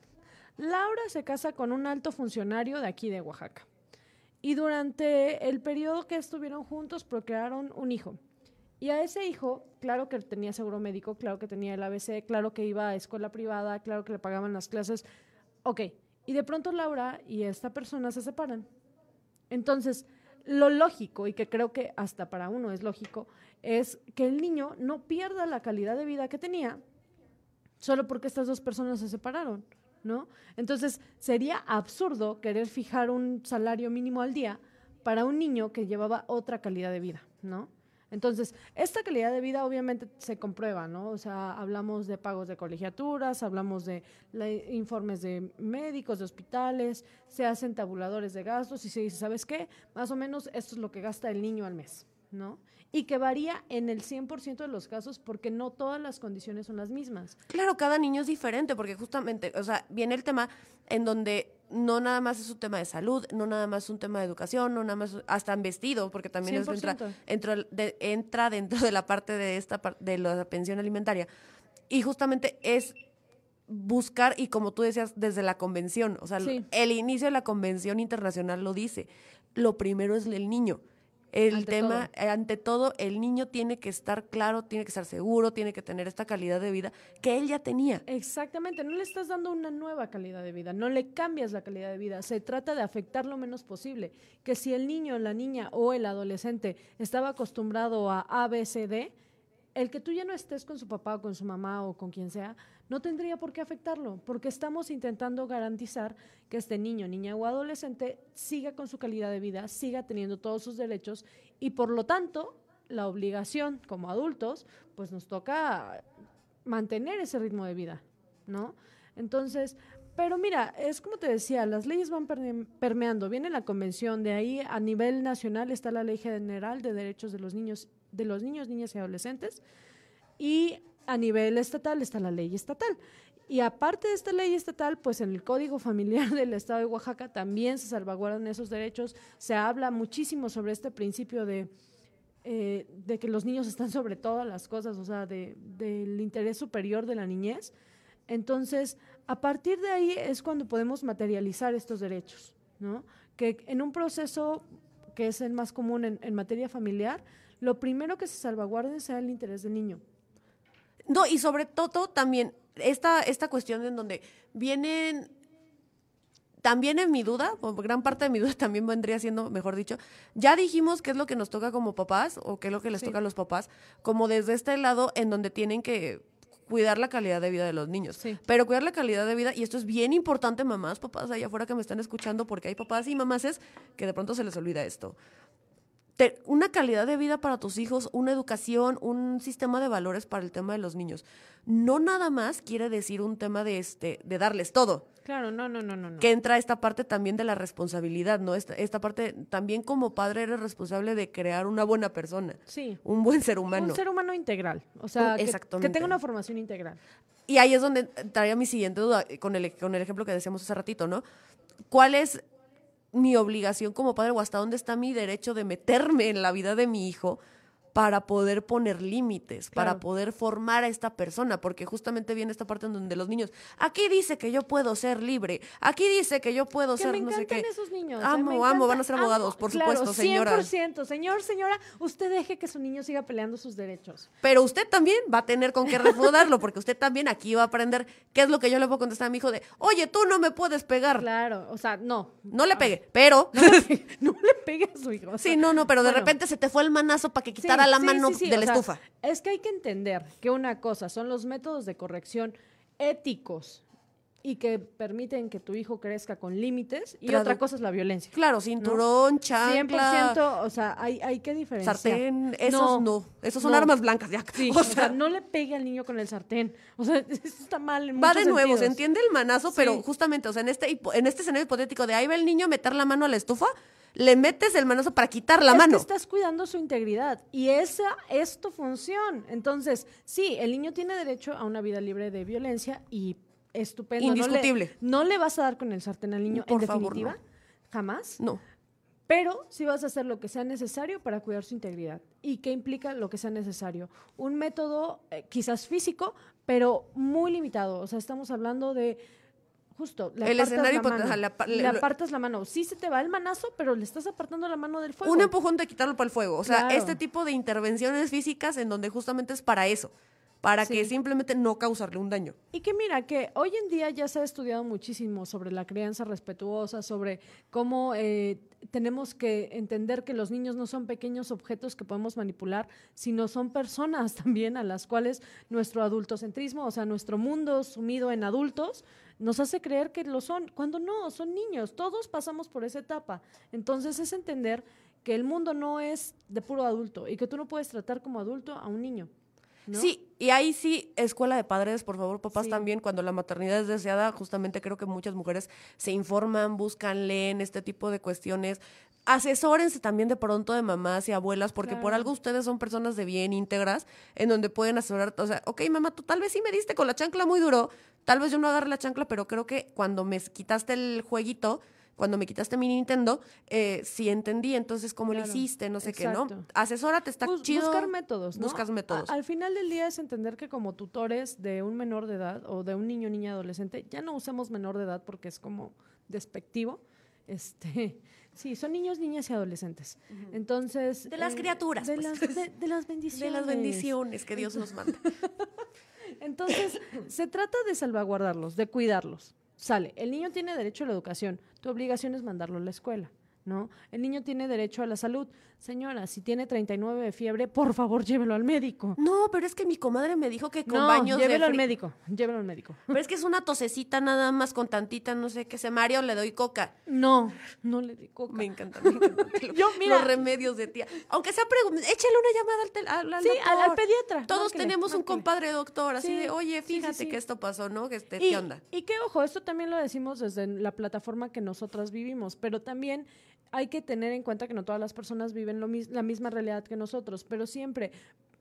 Laura se casa con un alto funcionario de aquí de Oaxaca. Y durante el periodo que estuvieron juntos procrearon un hijo. Y a ese hijo, claro que tenía seguro médico, claro que tenía el ABC, claro que iba a escuela privada, claro que le pagaban las clases. Ok, y de pronto Laura y esta persona se separan. Entonces, lo lógico, y que creo que hasta para uno es lógico, es que el niño no pierda la calidad de vida que tenía solo porque estas dos personas se separaron, ¿no? Entonces, sería absurdo querer fijar un salario mínimo al día para un niño que llevaba otra calidad de vida, ¿no? Entonces, esta calidad de vida obviamente se comprueba, ¿no? O sea, hablamos de pagos de colegiaturas, hablamos de la- informes de médicos, de hospitales, se hacen tabuladores de gastos y se dice, ¿sabes qué? Más o menos esto es lo que gasta el niño al mes, ¿no? Y que varía en el 100% de los casos porque no todas las condiciones son las mismas. Claro, cada niño es diferente, porque justamente, o sea, viene el tema en donde no nada más es un tema de salud, no nada más es un tema de educación, no nada más hasta en vestido, porque también es entra, 100%. entra, de- entra dentro de la parte de esta de la pensión alimentaria. Y justamente es buscar, y como tú decías, desde la convención, o sea, Sí. el inicio de la convención internacional lo dice, lo primero es el niño. El Ante tema, eh, ante todo, el niño tiene que estar claro, tiene que estar seguro, tiene que tener esta calidad de vida que él ya tenía. Exactamente, no le estás dando una nueva calidad de vida, no le cambias la calidad de vida, se trata de afectar lo menos posible. Que si el niño, la niña o el adolescente estaba acostumbrado a A, B, C, D, el que tú ya no estés con su papá o con su mamá o con quien sea, no tendría por qué afectarlo, porque estamos intentando garantizar que este niño, niña o adolescente siga con su calidad de vida, siga teniendo todos sus derechos y por lo tanto la obligación como adultos, pues nos toca mantener ese ritmo de vida, ¿no? Entonces, pero mira, es como te decía, las leyes van permeando, viene la convención, de ahí a nivel nacional está la Ley General de Derechos de los Niños, de los niños, niñas y adolescentes, y a nivel estatal está la ley estatal. Y aparte de esta ley estatal, pues en el Código Familiar del Estado de Oaxaca también se salvaguardan esos derechos. Se habla muchísimo sobre este principio de, eh, de que los niños están sobre todas las cosas, o sea, de, del interés superior de la niñez. Entonces, a partir de ahí es cuando podemos materializar estos derechos, ¿no? Que en un proceso que es el más común en materia familiar, lo primero que se salvaguarde sea el interés del niño. No, y sobre todo también esta, esta cuestión en donde vienen también en mi duda, o gran parte de mi duda también vendría siendo, mejor dicho, ya dijimos qué es lo que nos toca como papás o qué es lo que les toca a los papás, como desde este lado en donde tienen que cuidar la calidad de vida de los niños. Pero cuidar la calidad de vida, y esto es bien importante, mamás, papás allá afuera que me están escuchando, porque hay papás y mamás es que de pronto se les olvida esto una calidad de vida para tus hijos, una educación, un sistema de valores para el tema de los niños. No nada más quiere decir un tema de este, de darles todo. Claro, no, no, no, no. Que entra esta parte también de la responsabilidad, ¿no? Esta, esta parte, también como padre eres responsable de crear una buena persona. Sí. Un buen ser humano. Un ser humano integral. O sea, que, que, tenga una formación integral. Y ahí es donde traía mi siguiente duda, con el, con el ejemplo que decíamos hace ratito, ¿no? ¿Cuál es mi obligación como padre o hasta dónde está mi derecho de meterme en la vida de mi hijo para poder poner límites, para poder formar a esta persona, porque justamente viene esta parte en donde los niños, aquí dice que yo puedo ser libre, aquí dice que yo puedo ser no sé qué. esos niños. Amo, amo, van a ser abogados, por supuesto, señora. 100%, señor, señora, usted deje que su niño siga peleando sus derechos. Pero usted también va a tener con qué refutarlo, porque usted también aquí va a aprender qué es lo que yo le puedo contestar a mi hijo de, oye, tú no me puedes pegar. Claro, o sea, no. No le pegue, pero... No le pegue, a su hijo. sí, no, no, pero de repente se te fue el manazo para que quitara la mano de la estufa. es que hay que entender que una cosa son los métodos de corrección éticos y que permiten que tu hijo crezca con límites y otra cosa es la violencia. Claro, cinturón, ¿no? chancla. 100%, o sea, hay, hay que diferenciar. Sartén, esos no, esos son armas blancas ya. o, sea, no le pegue al niño con el sartén. O sea, eso está mal en Va de nuevo, se entiende el manazo, pero justamente, o sea, en este, en este escenario hipotético de ahí va el niño a meter la mano a la estufa, le metes el manazo para quitar la mano. Que estás cuidando su integridad y esa es tu función. Entonces, sí, el niño tiene derecho a una vida libre de violencia y estupendo. Indiscutible. No le, vas a dar con el sartén al niño, en definitiva. Jamás. No. Pero sí vas a hacer lo que sea necesario para cuidar su integridad. ¿Y qué implica lo que sea necesario? Un método eh, quizás físico, pero muy limitado. O sea, estamos hablando de justo, le el escenario la mano, le, apartas la mano. Sí se te va el manazo, pero le estás apartando la mano del fuego. Un empujón de quitarlo para el fuego. O sea, este tipo de intervenciones físicas en donde justamente es para eso para que simplemente no causarle un daño. Y que mira, que hoy en día ya se ha estudiado muchísimo sobre la crianza respetuosa, sobre cómo eh, tenemos que entender que los niños no son pequeños objetos que podemos manipular, sino son personas también a las cuales nuestro adultocentrismo, o sea, nuestro mundo sumido en adultos, nos hace creer que lo son, cuando no, son niños, todos pasamos por esa etapa. Entonces es entender que el mundo no es de puro adulto y que tú no puedes tratar como adulto a un niño. Sí, y ahí sí, escuela de padres, por favor, papás también, cuando la maternidad es deseada, justamente creo que muchas mujeres se informan, buscan, leen este tipo de cuestiones. Asesórense también de pronto de mamás y abuelas, porque por algo ustedes son personas de bien íntegras, en donde pueden asesorar, o sea, ok, mamá, tú tal vez sí me diste con la chancla muy duro, tal vez yo no agarré la chancla, pero creo que cuando me quitaste el jueguito, cuando me quitaste mi Nintendo, eh, sí entendí, entonces cómo lo hiciste, no sé qué, ¿no? Asesórate, está chido. Buscar métodos, ¿no? Buscas métodos. al final del día es entender que como tutores de un menor de edad o de un niño, niña, adolescente, ya no usemos menor de edad porque es como despectivo, Este, sí, son niños, niñas y adolescentes. Entonces. De las eh, criaturas, De, pues. las, de, de las bendiciones. De las bendiciones que Dios nos manda. Entonces, se trata de salvaguardarlos, de cuidarlos. Sale, el niño tiene derecho a la educación, tu obligación es mandarlo a la escuela, ¿no? El niño tiene derecho a la salud. Señora, si tiene 39 de fiebre, por favor, llévelo al médico. No, pero es que mi comadre me dijo que con no, baños llévelo de al médico, llévelo al médico. Pero es que es una tosecita nada más con tantita, no sé qué se Mario le doy coca. No, no le di coca. Me encanta, me encanta. Lo- Yo, mira- Los remedios de tía. Aunque sea échale una llamada al, tel- al, al Sí, al pediatra, Todos márquele, tenemos un compadre doctor, así Sí, de, oye, sí, fíjate sí. que esto pasó, ¿no? Que este, Y, ¿Qué onda? y que ojo, esto también lo decimos desde la plataforma que nosotras vivimos, pero también hay que tener en cuenta que no todas las personas viven lo mis- la misma realidad que nosotros, pero siempre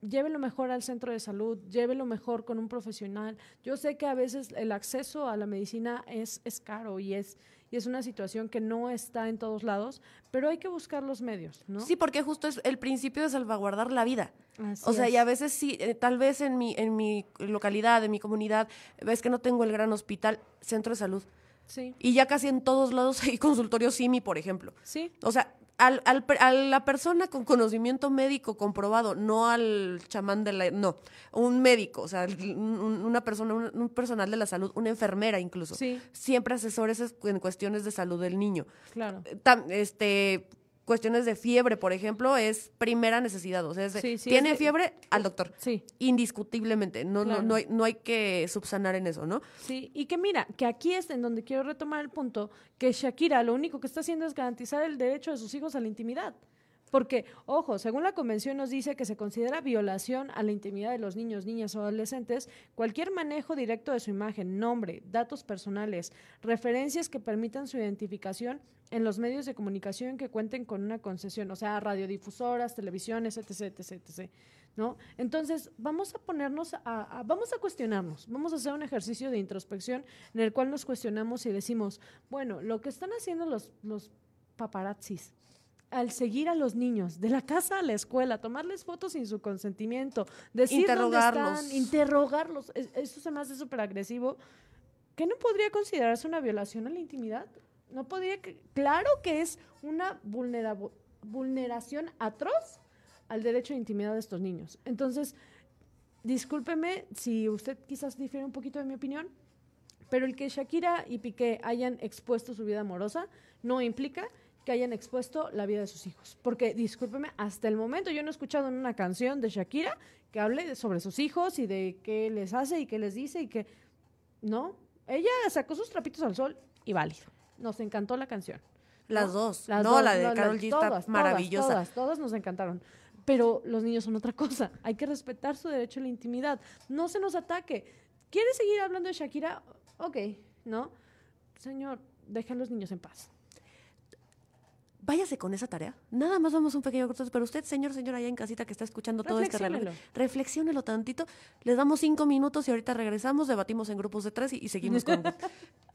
llévelo mejor al centro de salud, llévelo mejor con un profesional. Yo sé que a veces el acceso a la medicina es, es caro y es, y es una situación que no está en todos lados, pero hay que buscar los medios, ¿no? Sí, porque justo es el principio de salvaguardar la vida. Así O sea, es. y a veces sí, eh, tal vez en mi, en mi localidad, en mi comunidad, ves que no tengo el gran hospital, centro de salud. Sí, Y ya casi en todos lados hay consultorio SIMI, por ejemplo. sí, O sea, al, al a la persona con conocimiento médico comprobado, no al chamán de la... No, un médico, o sea, un- un- una persona, un, un personal de la salud, una enfermera incluso. Sí. Siempre asesores es- en cuestiones de salud del niño. claro. Eh, tam- este cuestiones de fiebre, por ejemplo, es primera necesidad. O sea, es de, Sí, sí, tiene es de- fiebre al doctor. Sí. Indiscutiblemente. No, Claro. no, no, hay, no hay que subsanar en eso, ¿no? Sí, y que mira, que aquí es en donde quiero retomar el punto, que Shakira lo único que está haciendo es garantizar el derecho de sus hijos a la intimidad. Porque, ojo, según la convención nos dice que se considera violación a la intimidad de los niños, niñas o adolescentes cualquier manejo directo de su imagen, nombre, datos personales, referencias que permitan su identificación en los medios de comunicación que cuenten con una concesión, o sea, radiodifusoras, televisiones, etc., etc., etc., ¿no? Entonces, vamos a ponernos a, vamos a cuestionarnos, vamos a hacer un ejercicio de introspección en el cual nos cuestionamos y decimos, bueno, lo que están haciendo los, los paparazzis al seguir a los niños de la casa a la escuela, tomarles fotos sin su consentimiento, decir dónde Interrogarlos. están, interrogarlos, es- eso se me hace súper agresivo. ¿Qué no podría considerarse una violación a la intimidad? No podría, que- claro que es una vulneración atroz al derecho de intimidad de estos niños. Entonces, discúlpeme si usted quizás difiere un poquito de mi opinión, pero el que Shakira y Piqué hayan expuesto su vida amorosa no implica que hayan expuesto la vida de sus hijos. Porque, discúlpeme, hasta el momento yo no he escuchado en una canción de Shakira que hable sobre sus hijos y de qué les hace y qué les dice y que... No, ella sacó sus trapitos al sol y válido. Nos encantó la canción. Las dos. Las no, dos, la de no, Carol G está todas, maravillosa. Todas, todas nos encantaron. Pero los niños son otra cosa. Hay que respetar su derecho a la intimidad. No se nos ataque. ¿Quiere seguir hablando de Shakira? Ok, ¿no? Señor, deja a los niños en paz. Váyase con esa tarea. Nada más vamos un pequeño corto, pero usted, señor, señora, allá en casita que está escuchando todo este relato, Reflexiónelo. reflexiónelo tantito. Les damos cinco minutos y ahorita regresamos, debatimos en grupos de tres y, y seguimos con...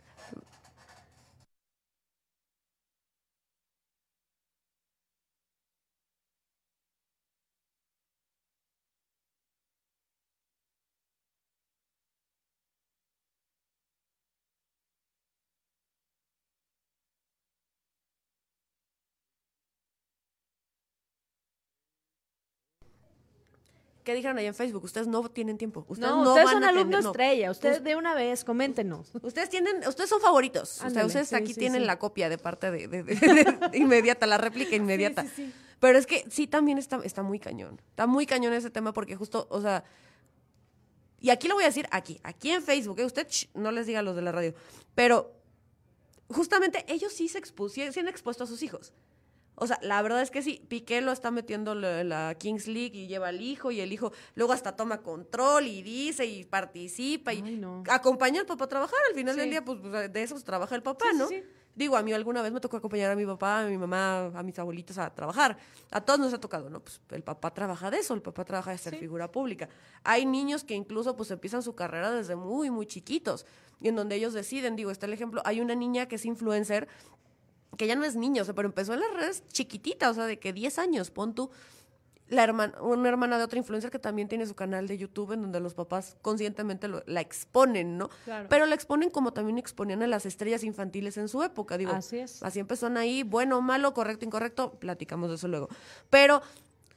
¿Qué dijeron ahí en Facebook? Ustedes no tienen tiempo. Ustedes no, no, ustedes van son alumno no. estrella. Ustedes Us- de una vez, coméntenos. Ustedes tienen, ustedes son favoritos. O sea, ustedes sí, aquí sí, tienen sí. la copia de parte de, de- de- de- de inmediata, la réplica inmediata. Pero es que sí también está, está muy cañón. Está muy cañón ese tema porque justo, o sea, y aquí lo voy a decir aquí, aquí en Facebook, ¿eh? usted shh, no les diga a los de la radio, pero justamente ellos sí se expusieron, sí han expuesto a sus hijos. O sea, la verdad es que sí, Piqué lo está metiendo en la Kings League y lleva al hijo y el hijo luego hasta toma control y dice y participa y Ay, no. acompaña al papá a trabajar. Al final del día, pues pues, de eso trabaja el papá, Sí, ¿no? sí. Digo, a mí alguna vez me tocó acompañar a mi papá, a mi mamá, a mis abuelitos a trabajar. A todos nos ha tocado, ¿no? Pues el papá trabaja de eso, el papá trabaja de ser figura pública. Hay niños que incluso pues empiezan su carrera desde muy, muy chiquitos y en donde ellos deciden, digo, está el ejemplo, hay una niña que es influencer que ya no es niño, o sea, pero empezó en las redes chiquitita, o sea, de que 10 años, pon tú. la hermana, una hermana de otra influencer que también tiene su canal de YouTube en donde los papás conscientemente lo- la exponen, ¿no? Claro. Pero la exponen como también exponían a las estrellas infantiles en su época, digo. Así es. Así empezaron ahí, bueno, malo, correcto, incorrecto, platicamos de eso luego. Pero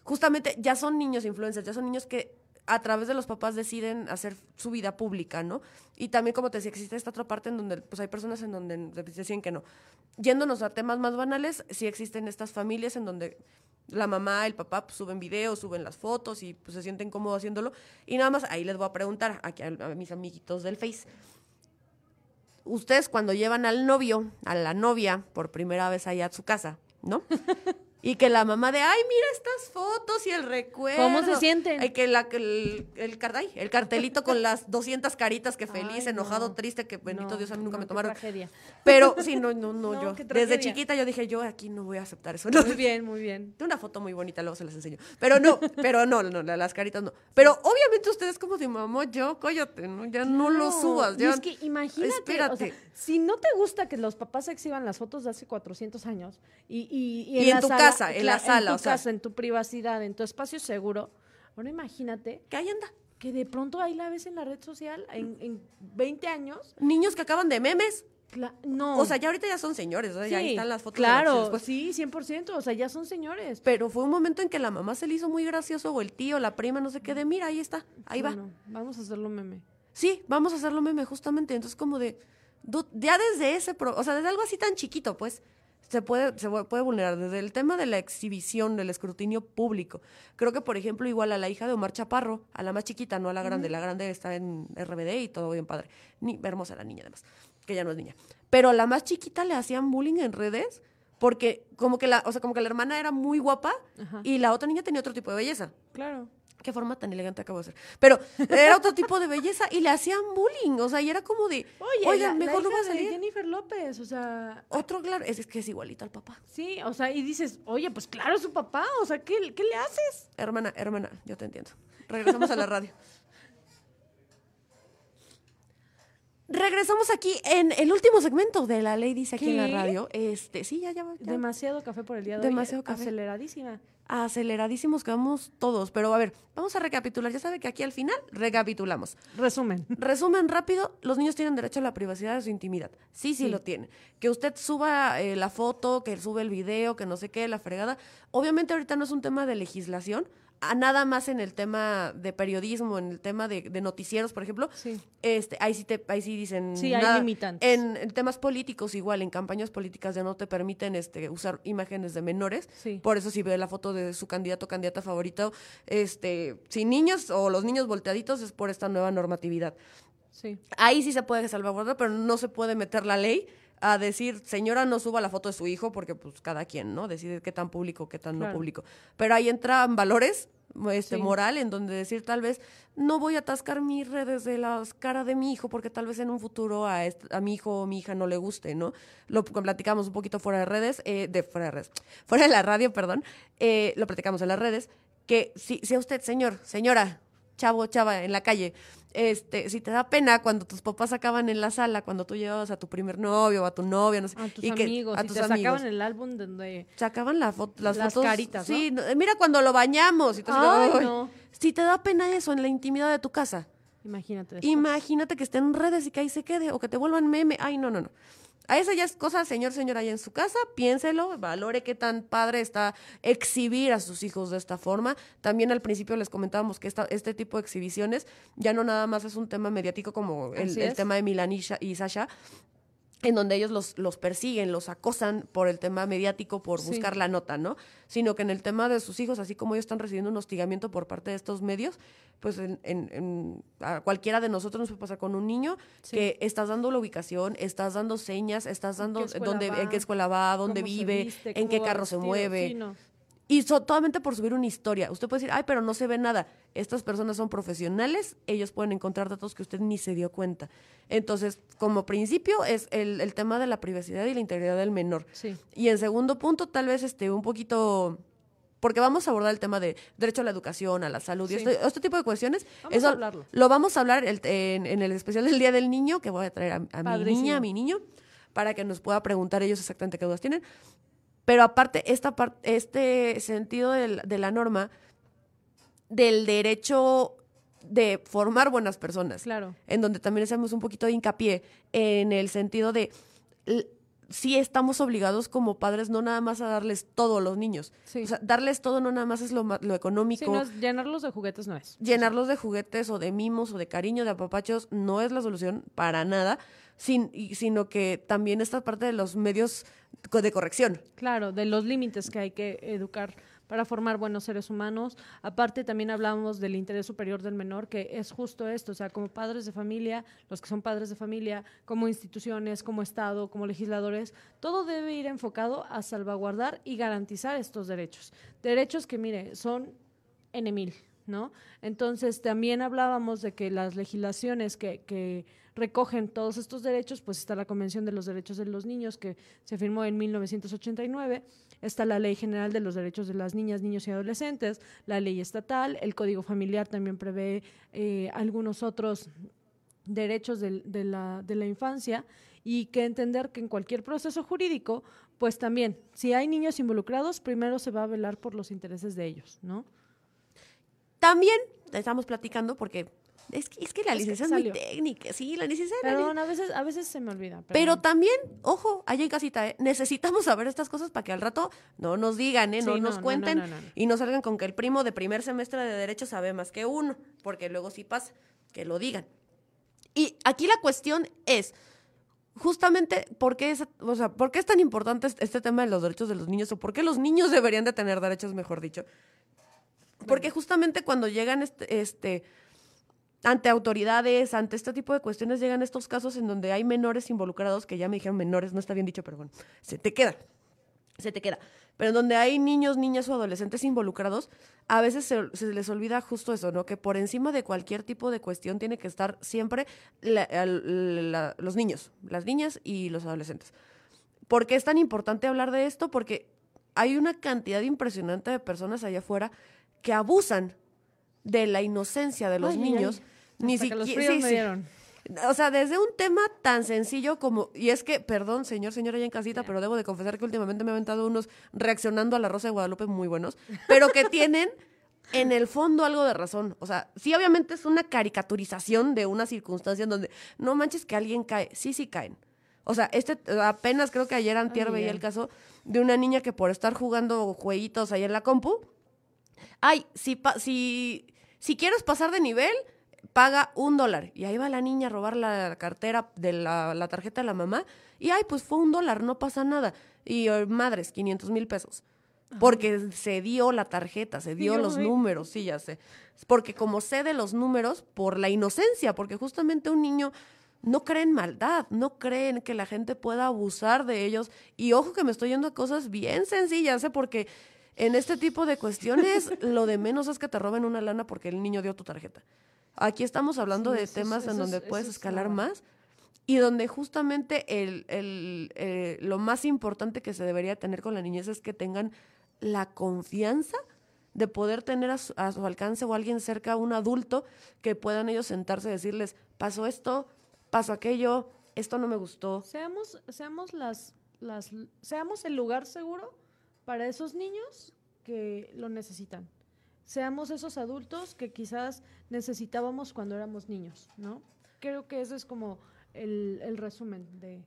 justamente ya son niños influencers, ya son niños que a través de los papás deciden hacer su vida pública, ¿no? Y también, como te decía, existe esta otra parte en donde pues hay personas en donde deciden que no. Yéndonos a temas más banales, sí existen estas familias en donde la mamá, el papá pues, suben videos, suben las fotos y pues se sienten cómodos haciéndolo. Y nada más, ahí les voy a preguntar aquí a, a mis amiguitos del Face. Ustedes cuando llevan al novio, a la novia, por primera vez allá a su casa, ¿no? Y que la mamá de, ay, mira estas fotos y el recuerdo. ¿Cómo se sienten? Ay, que la, el, el, el cartelito con las 200 caritas, que feliz, Ay, enojado, no. triste, que bendito No, Dios, a mí nunca no, me tomaron. tragedia. Pero sí, no, no, no, yo. Desde chiquita yo dije, yo aquí no voy a aceptar eso. No. Muy bien, muy bien. Tengo una foto muy bonita, luego se las enseño. Pero no, pero no, no, la- las caritas no. Pero obviamente ustedes como de mamá, yo, cállate, ¿no? Ya no lo subas. Y es que imagínate, o Espérate. sea, si no te gusta que los papás exhiban las fotos de hace 400 años y, y, Y en tu sala- casa, en la sala, en o tu sea. casa, en tu privacidad, en tu espacio seguro, ahora imagínate que ahí anda. que de pronto ahí la ves en la red social en, en 20 años. Niños que acaban de memes. cla- no. O sea, ya ahorita ya son señores, o sea, ya ahí Sí, están las fotos. de Claro, y después. sí, 100%, o sea, ya son señores. Pero fue un momento en que la mamá se le hizo muy gracioso, o el tío, la prima, no sé qué, de mira, ahí está, ahí va. Bueno, vamos a hacerlo meme. Sí, vamos a hacerlo meme, justamente. Entonces, como de, ya desde ese, pro- o sea, desde algo así tan chiquito, pues, se puede, se puede vulnerar. Desde el tema de la exhibición, del escrutinio público. Creo que, por ejemplo, igual a la hija de Omar Chaparro, a la más chiquita, no a la grande. La grande está en RBD y todo bien padre. Ni, hermosa la niña, además, que ya no es niña. Pero a la más chiquita le hacían bullying en redes. Porque como que la, o sea, como que la hermana era muy guapa Ajá. y la otra niña tenía otro tipo de belleza. Claro. Qué forma tan elegante acabo de hacer. Pero era otro tipo de belleza y le hacían bullying. O sea, y era como de, Oye, oigan, la, mejor la no va a hija de salir. Jennifer López, o sea, Otro, claro, es, es que es igualito al papá. sí, o sea, y dices, oye, pues claro, es su papá, o sea, ¿qué, qué le haces? Hermana, hermana, yo te entiendo. Regresamos a la radio. Regresamos aquí en el último segmento de la ley dice aquí en la radio. Este, sí, ya, ya, ya. Demasiado café por el día de hoy. Demasiado café. Aceleradísima. Aceleradísimos quedamos todos. Pero a ver, vamos a recapitular. Ya sabe que aquí al final recapitulamos. Resumen. Resumen rápido, los niños tienen derecho a la privacidad de su intimidad. Sí, sí, Sí. lo tienen. Que usted suba eh, la foto, que sube el video, que no sé qué, la fregada. Obviamente ahorita no es un tema de legislación, a nada más en el tema de periodismo, en el tema de, de noticieros, por ejemplo. Sí. Este, ahí sí te, ahí sí dicen Sí, hay limitantes. En, en temas políticos igual, en campañas políticas ya no te permiten este usar imágenes de menores. Sí. Por eso si ve la foto de su candidato o candidata favorito, este, sin niños o los niños volteaditos es por esta nueva normatividad. Sí. Ahí sí se puede salvaguardar, pero no se puede meter la ley a decir, señora, no suba la foto de su hijo, porque pues cada quien, ¿no? Decide qué tan público, qué tan no público. Pero ahí entran valores, este, Sí. moral, en donde decir tal vez, no voy a atascar mis redes de la cara de mi hijo, porque tal vez en un futuro a, a mi hijo o mi hija no le guste, ¿no? Lo platicamos un poquito fuera de redes, eh, de fuera de redes, fuera de la radio, perdón, eh, lo platicamos en las redes, que si, si a usted, señor, señora, chavo, chava, en la calle, este, si te da pena cuando tus papás acaban en la sala, cuando tú llevabas a tu primer novio o a tu novia, no sé, A tus y que- amigos, a y tus te amigos, sacaban el álbum donde... sacaban la foto, las, Las fotos, caritas, ¿no? sí, mira cuando lo bañamos, y Ay, "Ay". no. si te da pena eso en la intimidad de tu casa, Imagínate. después. imagínate que esté en redes y que ahí se quede, o que te vuelvan meme, ay, no, no, no. A esa ya es cosa, señor, señora, ahí en su casa, piénselo, valore qué tan padre está exhibir a sus hijos de esta forma. También al principio les comentábamos que esta, este tipo de exhibiciones ya no nada más es un tema mediático como el, tema de Milan y, y Sasha, en donde ellos los, los persiguen, los acosan por el tema mediático, por Sí. buscar la nota, ¿no? Sino que en el tema de sus hijos, así como ellos están recibiendo un hostigamiento por parte de estos medios, pues en, en- en- a cualquiera de nosotros nos puede pasar con un niño Sí. que estás dando la ubicación, estás dando señas, estás dando escuela dónde, va? en qué escuela va, dónde vive, viste, en qué carro se mueve. Sí, no. Y so- solamente por subir una historia. Usted puede decir, ay, pero no se ve nada. Estas personas son profesionales, ellos pueden encontrar datos que usted ni se dio cuenta. Entonces, como principio, es el, el tema de la privacidad y la integridad del menor. Sí. Y en segundo punto, tal vez este un poquito. Porque vamos a abordar el tema de derecho a la educación, a la salud y este, este tipo de cuestiones. Vamos a hablarlo. Lo vamos a hablar el- en, en el especial del Día del Niño, que voy a traer a, a mi niña, a mi niño, para que nos pueda preguntar ellos exactamente qué dudas tienen. Pero aparte, esta este sentido del- de la norma del derecho de formar buenas personas. Claro. En donde también hacemos un poquito de hincapié en el sentido de sí estamos obligados como padres no nada más a darles todo a los niños. Sí. O sea, darles todo no nada más es lo, lo económico. Sí, no es- llenarlos de juguetes no es. Llenarlos de juguetes o de mimos o de cariño, de apapachos, no es la solución para nada, sin, y- sino que también esta parte de los medios de corrección. Claro, de los límites que hay que educar para formar buenos seres humanos. Aparte, también hablamos del interés superior del menor, que es justo esto, o sea, como padres de familia, los que son padres de familia, como instituciones, como Estado, como legisladores, todo debe ir enfocado a salvaguardar y garantizar estos derechos. Derechos que, mire, son en mil, ¿no? Entonces, también hablábamos de que las legislaciones que, que recogen todos estos derechos, pues está la Convención de los Derechos de los Niños, que se firmó en 1989, está la Ley General de los Derechos de las Niñas, Niños y Adolescentes, la ley estatal, el Código Familiar también prevé eh, algunos otros derechos del- de, la, de la infancia y que entender que en cualquier proceso jurídico, pues también, si hay niños involucrados, primero se va a velar por los intereses de ellos, ¿no? También estamos platicando porque es que, es que la Es que licencia es muy técnica, sí, la licencia la Perdón, a veces, a veces se me olvida. Pero también, ojo, allá en casita, ¿eh? necesitamos saber estas cosas para que al rato no nos digan, ¿eh? no Sí, nos no, cuenten no, no, no. y no salgan con que el primo de primer semestre de Derecho sabe más que uno, porque luego sí pasa, que lo digan. Y aquí la cuestión es, justamente, ¿por qué es, o sea, ¿por qué es tan importante este, este tema de los derechos de los niños o por qué los niños deberían de tener derechos, mejor dicho? Porque justamente cuando llegan este, este ante autoridades, ante este tipo de cuestiones, llegan estos casos en donde hay menores involucrados, que ya me dijeron menores, no está bien dicho, pero bueno, se te queda, se te queda. Pero en donde hay niños, niñas o adolescentes involucrados, a veces se, se les olvida justo eso, ¿no? Que por encima de cualquier tipo de cuestión tiene que estar siempre la- al- la- los niños, las niñas y los adolescentes. ¿Por qué es tan importante hablar de esto? Porque hay una cantidad impresionante de personas allá afuera que abusan de la inocencia de los Ay, ay, niños. ay. Ni siquiera- fríos sí, me sí. dieron. O sea, desde un tema tan sencillo como, y es que, perdón, señor, señora, ya en casita, pero debo de confesar que últimamente me he aventado unos reaccionando a la Rosa de Guadalupe muy buenos, pero que tienen en el fondo algo de razón. O sea, sí, obviamente es una caricaturización de una circunstancia en donde no manches que alguien cae. Sí, sí caen. O sea, este apenas creo que ayer antier veía el caso de una niña que por estar jugando jueguitos ahí en la compu, ay, si, pa- si, si quieres pasar de nivel, paga un dólar. Y ahí va la niña a robar la cartera de la, la tarjeta de la mamá. Y ay, pues fue un dólar, no pasa nada. Y madres, 500 mil pesos. Porque se dio la tarjeta, se dio Dios los mío. números, sí, ya sé. Porque como sé de los números, por la inocencia, porque justamente un niño no cree en maldad, no cree en que la gente pueda abusar de ellos. Y ojo que me estoy yendo a cosas bien sencillas, ¿eh? porque en este tipo de cuestiones lo de menos es que te roben una lana porque el niño dio tu tarjeta. Aquí estamos hablando Sí, de eso temas en eso donde eso puedes es escalar más y donde justamente el, el, eh, lo más importante que se debería tener con la niñez es que tengan la confianza de poder tener a su, a su alcance o alguien cerca, un adulto, que puedan ellos sentarse y decirles, pasó esto, pasó aquello, esto no me gustó. Seamos, seamos las, las, seamos el lugar seguro para esos niños que lo necesitan. Seamos esos adultos que quizás necesitábamos cuando éramos niños, ¿no? Creo que ese es como el, resumen de,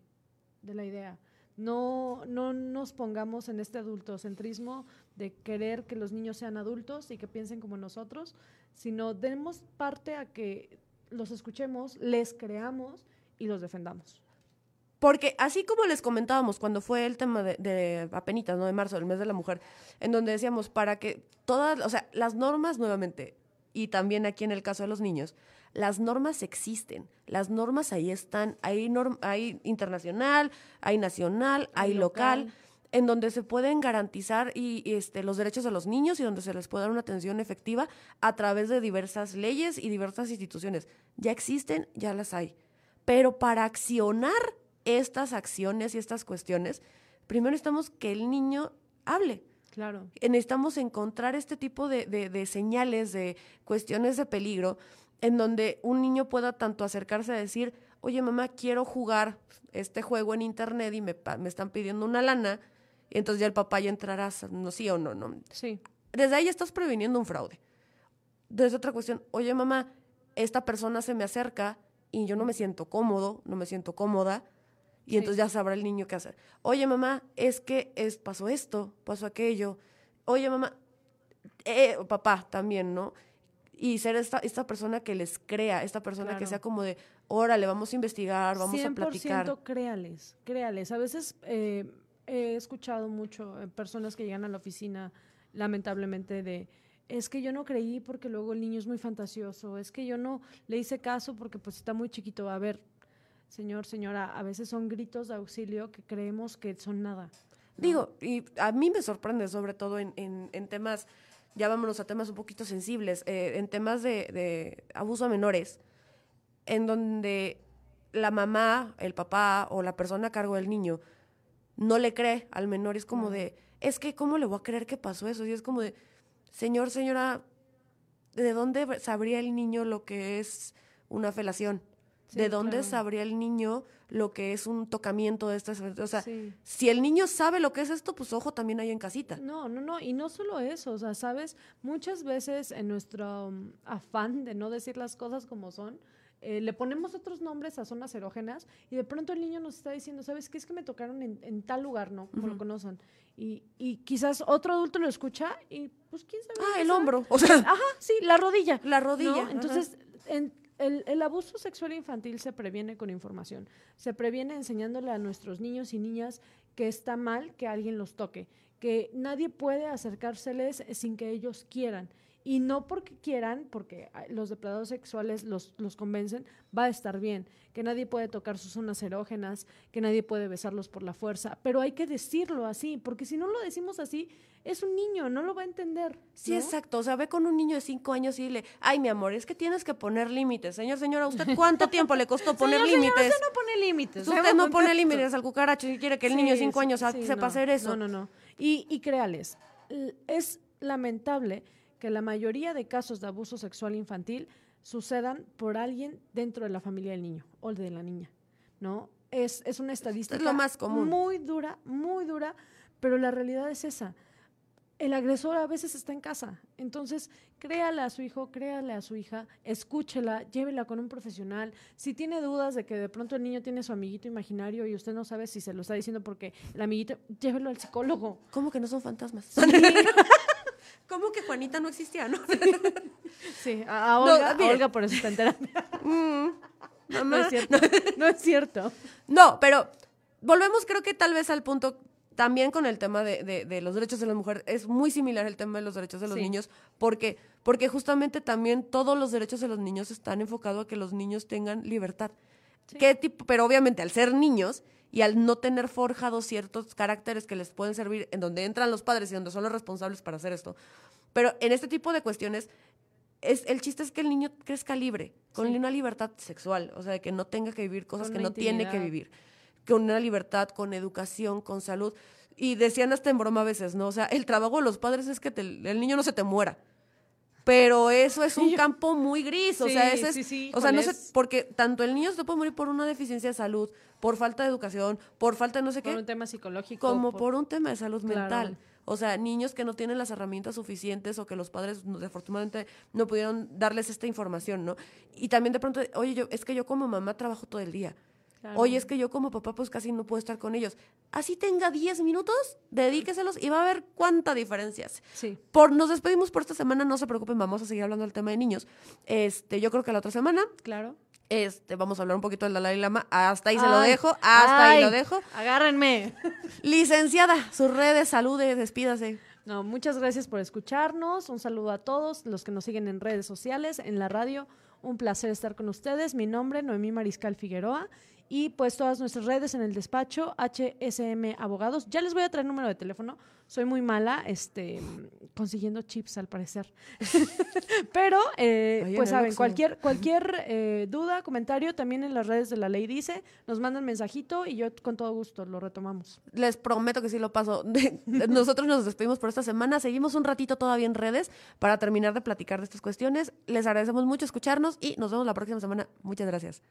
de la idea. No, no nos pongamos en este adultocentrismo de querer que los niños sean adultos y que piensen como nosotros, sino demos parte a que los escuchemos, les creamos y los defendamos. Porque así como les comentábamos cuando fue el tema de, de apenitas, ¿no? De marzo, el mes de la mujer, en donde decíamos para que todas, o sea, las normas nuevamente, y también aquí en el caso de los niños, las normas existen, las normas ahí están, hay, norm- hay internacional, hay nacional, hay, Hay local, local. en donde se pueden garantizar y, y, este, los derechos de los niños y donde se les puede dar una atención efectiva a través de diversas leyes y diversas instituciones. Ya existen, ya las hay. Pero para accionar estas acciones y estas cuestiones, primero necesitamos que el niño hable. Claro. Necesitamos encontrar este tipo de, de- de señales, de cuestiones de peligro, en donde un niño pueda tanto acercarse a decir, oye mamá, quiero jugar este juego en internet y me, me están pidiendo una lana, y entonces ya el papá ya entrará, no sí o no, no. Sí. Desde ahí estás previniendo un fraude. desde otra cuestión, oye mamá, esta persona se me acerca y yo no me siento cómodo, no me siento cómoda, y entonces ya sabrá el niño qué hacer. Oye mamá, es que es, pasó esto, pasó aquello. Oye mamá, eh, papá también, ¿no? Y ser esta, esta persona que les crea, esta persona que sea como de, órale, vamos a investigar, vamos a platicar. 100% créales, créales. A veces eh, he escuchado mucho eh, personas que llegan a la oficina, lamentablemente, de es que yo no creí porque luego el niño es muy fantasioso, es que yo no le hice caso porque pues está muy chiquito. A ver, señor, señora, a veces son gritos de auxilio que creemos que son nada. ¿no? Digo, y a mí me sorprende, sobre todo en, en, en temas, ya vámonos a temas un poquito sensibles, eh, en temas de, de abuso a menores, en donde la mamá, el papá o la persona a cargo del niño no le cree al menor. Es como de, es que, ¿cómo le voy a creer que pasó eso? Y es como de, señor, señora, ¿de dónde sabría el niño lo que es una felación? Sí, ¿De dónde claro. sabría el niño lo que es un tocamiento de estas? O sea, Sí. si el niño sabe lo que es esto, pues ojo también hay en casita. No, no, no, y no solo eso, o sea, sabes, muchas veces en nuestro um, afán de no decir las cosas como son, eh, le ponemos otros nombres a zonas erógenas y de pronto el niño nos está diciendo, ¿sabes qué? Es que me tocaron en, en tal lugar, ¿no? Como lo conocen. Y, y quizás otro adulto lo escucha y, pues, ¿quién sabe? Ah, ¿Quién el sabe? hombro. O sea, Ajá, sí, la rodilla. la rodilla. Entonces, en- el, el abuso sexual infantil se previene con información. Se previene enseñándole a nuestros niños y niñas que está mal que alguien los toque, que nadie puede acercárseles sin que ellos quieran. Y no porque quieran, porque ah, los depredadores sexuales los, los convencen, va a estar bien. Que nadie puede tocar sus zonas erógenas, que nadie puede besarlos por la fuerza. Pero hay que decirlo así, porque si no lo decimos así, es un niño, no lo va a entender. Sí, exacto. O sea, ve con un niño de cinco años y dile, ay, mi amor, es que tienes que poner límites. Señor, señora, ¿usted cuánto tiempo le costó poner Señor, señor, límites? usted no pone límites. Usted no pone límites al cucaracho y quiere que el niño de cinco años sí, sepa no, hacer eso. No, no, no. Y, y créales, es lamentable que la mayoría de casos de abuso sexual infantil sucedan por alguien dentro de la familia del niño o de la niña, ¿no? Es, es una estadística lo más común. muy dura, muy dura, pero la realidad es esa. El agresor a veces está en casa, entonces créale a su hijo, créale a su hija, escúchela, llévela con un profesional. Si tiene dudas de que de pronto el niño tiene su amiguito imaginario y usted no sabe si se lo está diciendo porque el amiguito, llévelo al psicólogo. ¿Cómo que no son fantasmas? ¿Cómo que Juanita no existía, no? Sí, a, a No, Olga, a mire. Olga por eso está enterada. Mm, No es cierto. No es cierto. No, pero volvemos creo que tal vez al punto también con el tema de, de- de los derechos de las mujeres. Es muy similar el tema de los derechos de los Sí. niños porque, porque justamente también todos los derechos de los niños están enfocados a que los niños tengan libertad. ¿Qué tipo? Pero obviamente al ser niños y al no tener forjados ciertos caracteres que les pueden servir en donde entran los padres y donde son los responsables para hacer esto. Pero en este tipo de cuestiones, es, el chiste es que el niño crezca libre, con Sí. una libertad sexual, o sea, de que no tenga que vivir cosas Con que no tiene que vivir, con una libertad, con educación, con salud. Y decían hasta en broma a veces, ¿no? O sea, el trabajo de los padres es que te- el niño no se te muera. Pero eso es un campo muy gris, o Sí, sea, ese es, sí, sí, o sea, no sé, porque tanto el niño se puede morir por una deficiencia de salud, por falta de educación, por falta de no sé Por qué, un tema psicológico. como por un tema de salud Claro. mental. O sea, niños que no tienen las herramientas suficientes o que los padres desafortunadamente no pudieron darles esta información, ¿no? Y también de pronto, oye, yo es que yo como mamá trabajo todo el día. Claro. Oye, es que yo como papá pues casi no puedo estar con ellos. Así tenga 10 minutos, dedíqueselos y va a ver cuánta diferencia hace. Sí. Por, nos despedimos por esta semana, no se preocupen, vamos a seguir hablando del tema de niños. Este, yo creo que la otra semana Claro. este, vamos a hablar un poquito del Dalai Lama. Hasta ahí se lo dejo, hasta ahí lo dejo. Agárrenme. Licenciada, sus redes, salude, despídase. No, muchas gracias por escucharnos. Un saludo a todos los que nos siguen en redes sociales, en la radio. Un placer estar con ustedes. Mi nombre, Noemí Mariscal Figueroa. Y pues todas nuestras redes en el despacho, HSM Abogados. Ya les voy a traer número de teléfono. Soy muy mala este, consiguiendo chips, al parecer. Pero, eh, pues saben, cualquier, cualquier eh, duda, comentario, también en las redes de la ley dice, nos mandan mensajito y yo con todo gusto lo retomamos. Les prometo que sí lo paso. Nosotros nos despedimos por esta semana. Seguimos un ratito todavía en redes para terminar de platicar de estas cuestiones. Les agradecemos mucho escucharnos y nos vemos la próxima semana. Muchas gracias.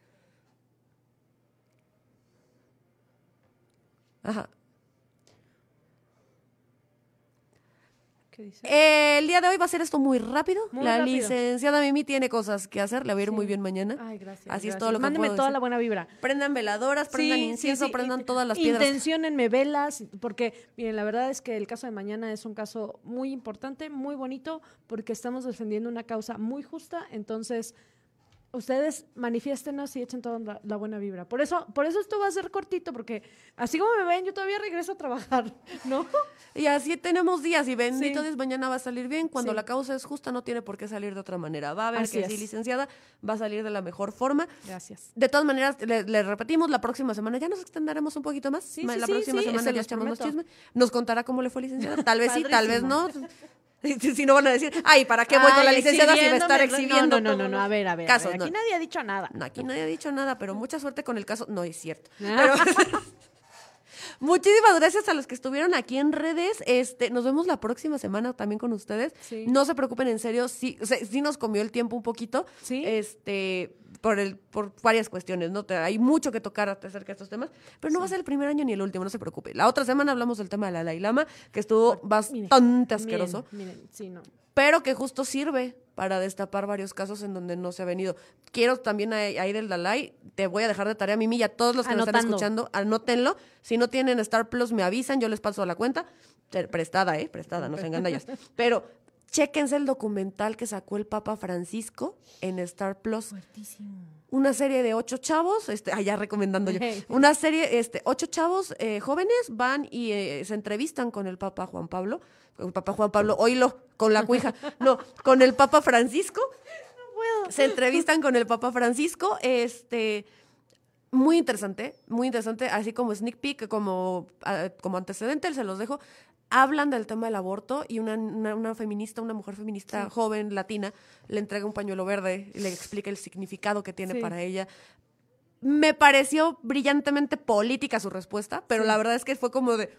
Ajá. ¿Qué dice? Eh, el día de hoy va a ser esto muy rápido. Muy la rápido. licenciada Mimi tiene cosas que hacer, le va a ir Sí. muy bien mañana. Ay, gracias. Así es todo lo que Mándeme puedo toda decir. la buena vibra. Prendan veladoras, prendan Sí, incienso, sí. prendan todas las piedras. Intenciónenme velas, porque, miren, la verdad es que el caso de mañana es un caso muy importante, muy bonito, porque estamos defendiendo una causa muy justa, entonces ustedes manifiéstenos y echen toda la, la buena vibra. Por eso, por eso esto va a ser cortito, porque así como me ven, yo todavía regreso a trabajar, ¿no? Y así tenemos días y bendito Sí. Dios, mañana va a salir bien. Cuando Sí. la causa es justa no tiene por qué salir de otra manera. Va a ver Así que sí, licenciada, va a salir de la mejor forma. Gracias. De todas maneras, le, le repetimos, la próxima semana ya nos extenderemos un poquito más. Sí, la próxima semana se ya los echamos más prometo. chisme. Nos contará cómo le fue licenciada. Tal vez sí, tal vez no. Si, no van a decir, ay, ¿para qué voy con la licenciada si va a estar exhibiendo? No, no, no, no, a ver, a ver. a ver, casos? Aquí no. nadie ha dicho nada. No, aquí nadie ha dicho nada, pero mucha suerte con el caso. No es cierto. Pero- Muchísimas gracias a los que estuvieron aquí en redes. Este, nos vemos la próxima semana también con ustedes. Sí. No se preocupen, en serio, sí, o sea, sí nos comió el tiempo un poquito. Sí. Este, por el, por varias cuestiones, ¿no? Hay mucho que tocar acerca de estos temas, pero no va a ser el primer año ni el último, no se preocupe. La otra semana hablamos del tema de la Dalai Lama, que estuvo bastante asqueroso Miren, miren, sí, no. pero que justo sirve para destapar varios casos en donde no se ha venido. Quiero también ahí ahí del Dalai, te voy a dejar de tarea, Mimi, y a todos los que nos están escuchando, anótenlo. Si no tienen Star Plus, me avisan, yo les paso la cuenta. Prestada, ¿eh? Prestada, no se engañan Pero chéquense el documental que sacó el Papa Francisco en Star Plus. Una serie de ocho chavos, este, allá recomendando yo. Una serie, este, ocho chavos eh, jóvenes van y eh, se entrevistan con el Papa Juan Pablo. El Papa Juan Pablo, oílo, con la cuija. No, con el Papa Francisco. Se entrevistan con el Papa Francisco. Este. Muy interesante, muy interesante, así como sneak peek, como, ah, como antecedente, se los dejo. Hablan del tema del aborto y una, una, una feminista, una mujer feminista joven, latina, le entrega un pañuelo verde y le explica el significado que tiene Sí. para ella. Me pareció brillantemente política su respuesta, pero la verdad es que fue como de.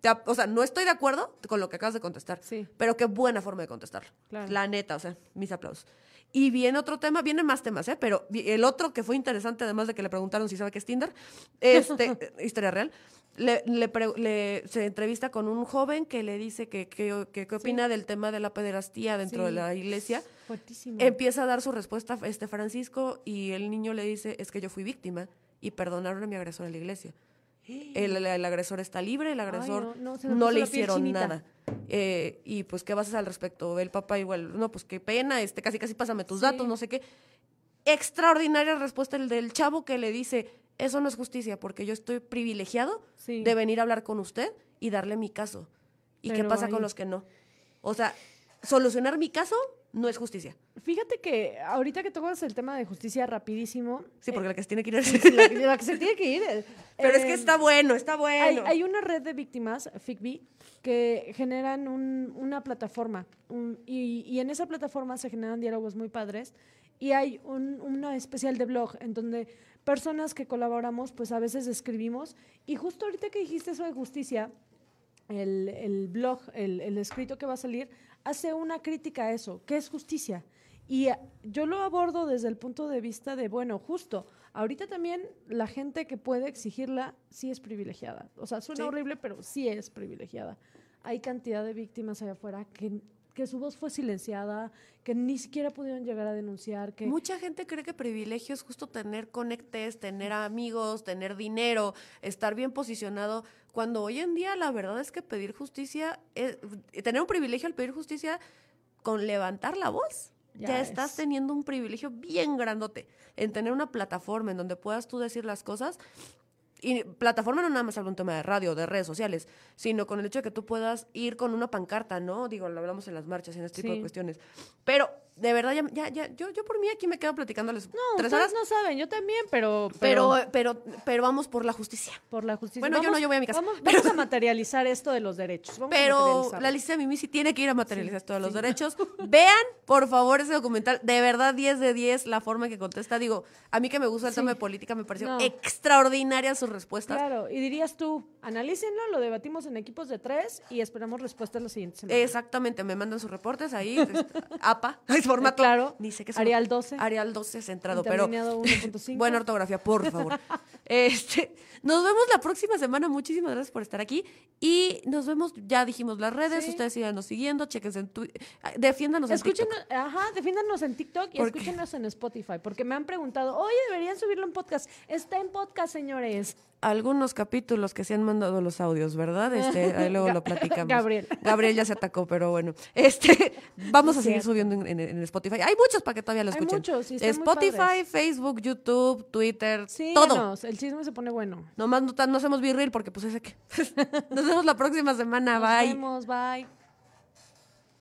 te O sea, no estoy de acuerdo con lo que acabas de contestar, Sí. pero qué buena forma de contestarlo. Claro. La neta, o sea, mis aplausos. Y viene otro tema, vienen más temas, ¿eh? Pero el otro que fue interesante, además de que le preguntaron si sabe qué es Tinder, este, historia real, le, le le- se entrevista con un joven que le dice que que- que- qué opina del tema de la pederastía dentro de la iglesia. Fuertísimo. Empieza a dar su respuesta este Francisco y el niño le dice, es que yo fui víctima y perdonaron a mi agresor en la iglesia. El, el- el agresor está libre, el agresor no, le hicieron nada. Eh, y pues, ¿qué vas a hacer al respecto? El papá igual, no, pues qué pena, este, casi casi pásame tus Sí. datos, no sé qué. Extraordinaria respuesta el del chavo que le dice, eso no es justicia, porque yo estoy privilegiado Sí. de venir a hablar con usted y darle mi caso. ¿Y qué Pero pasa ahí- con los que no? O sea, solucionar mi caso no es justicia. Fíjate que ahorita que tocas el tema de justicia rapidísimo, Sí, porque la que se tiene que ir es... la, que- la que se tiene que ir. eh, Pero es que eh, está bueno, está Hay, bueno. hay una red de víctimas, FICBI, que generan un- una plataforma un- y, y en esa plataforma se generan diálogos muy padres y hay un, una especial de blog en donde personas que colaboramos pues a veces escribimos y justo ahorita que dijiste eso de justicia, el, el blog, el, el escrito que va a salir, hace una crítica a eso, ¿qué es justicia? Y eh, yo lo abordo desde el punto de vista de, bueno, justo, ahorita también la gente que puede exigirla sí es privilegiada. O sea, suena Sí. horrible, pero sí es privilegiada. Hay cantidad de víctimas allá afuera que, que su voz fue silenciada, que ni siquiera pudieron llegar a denunciar, que... Mucha gente cree que privilegio es justo tener conectes, tener amigos, tener dinero, estar bien posicionado, cuando hoy en día la verdad es que pedir justicia, es- tener un privilegio al pedir justicia con levantar la voz. Ya, Ya estás es. teniendo un privilegio bien grandote en tener una plataforma en donde puedas tú decir las cosas. Y plataforma no nada más habla un tema de radio, de redes sociales, sino con el hecho de que tú puedas ir con una pancarta, ¿no? Digo, lo hablamos en las marchas y en este tipo de Sí. cuestiones. Pero, de verdad, ya, ya, ya, yo, yo por mí aquí me quedo platicándoles No, tres horas. no saben, yo también, pero... Pero, pero, pero vamos por la justicia. por la justicia. Bueno, yo no, yo voy a mi casa. Vamos, vamos a materializar esto de los derechos. vamos a Pero materializarlo. la lista de Mimi sí tiene que ir a materializar todos los derechos. Vean, por favor, ese documental. De verdad, 10 de 10 la forma en que contesta. Digo, a mí que me gusta el Sí. tema de política, me pareció No. extraordinaria sus respuestas. Claro, y dirías tú, analícenlo, lo debatimos en equipos de tres y esperamos respuestas la siguiente semana. Exactamente, me mandan sus reportes ahí. este, APA, es formato. claro. Ni sé qué es Arial 12. Arial 12 centrado, pero Interlineado 1.5. buena ortografía, por favor. Este, nos vemos la próxima semana. Muchísimas gracias por estar aquí. Y nos vemos, ya dijimos las redes. Sí. Ustedes síganos siguiendo, chequense en Twitter. Defiéndanos en TikTok. Escúchenos, ajá, defiéndanos en TikTok y escúchenos en Spotify, porque me han preguntado, oye, deberían subirlo en podcast. Está en podcast, señores. Algunos capítulos que se han mandado los audios, ¿verdad? Este, ahí luego lo platicamos. Gabriel. Gabriel ya se atacó, pero bueno. Este, vamos a seguir subiendo en, en- en Spotify. Hay muchos para que todavía lo Hay escuchen. muchos, y están muy Spotify. Facebook, YouTube, Twitter, Sí, todo. el chisme se pone bueno. Nomás no, no hacemos virril porque pues ese que. Nos vemos la próxima semana. Nos Bye. vemos, bye.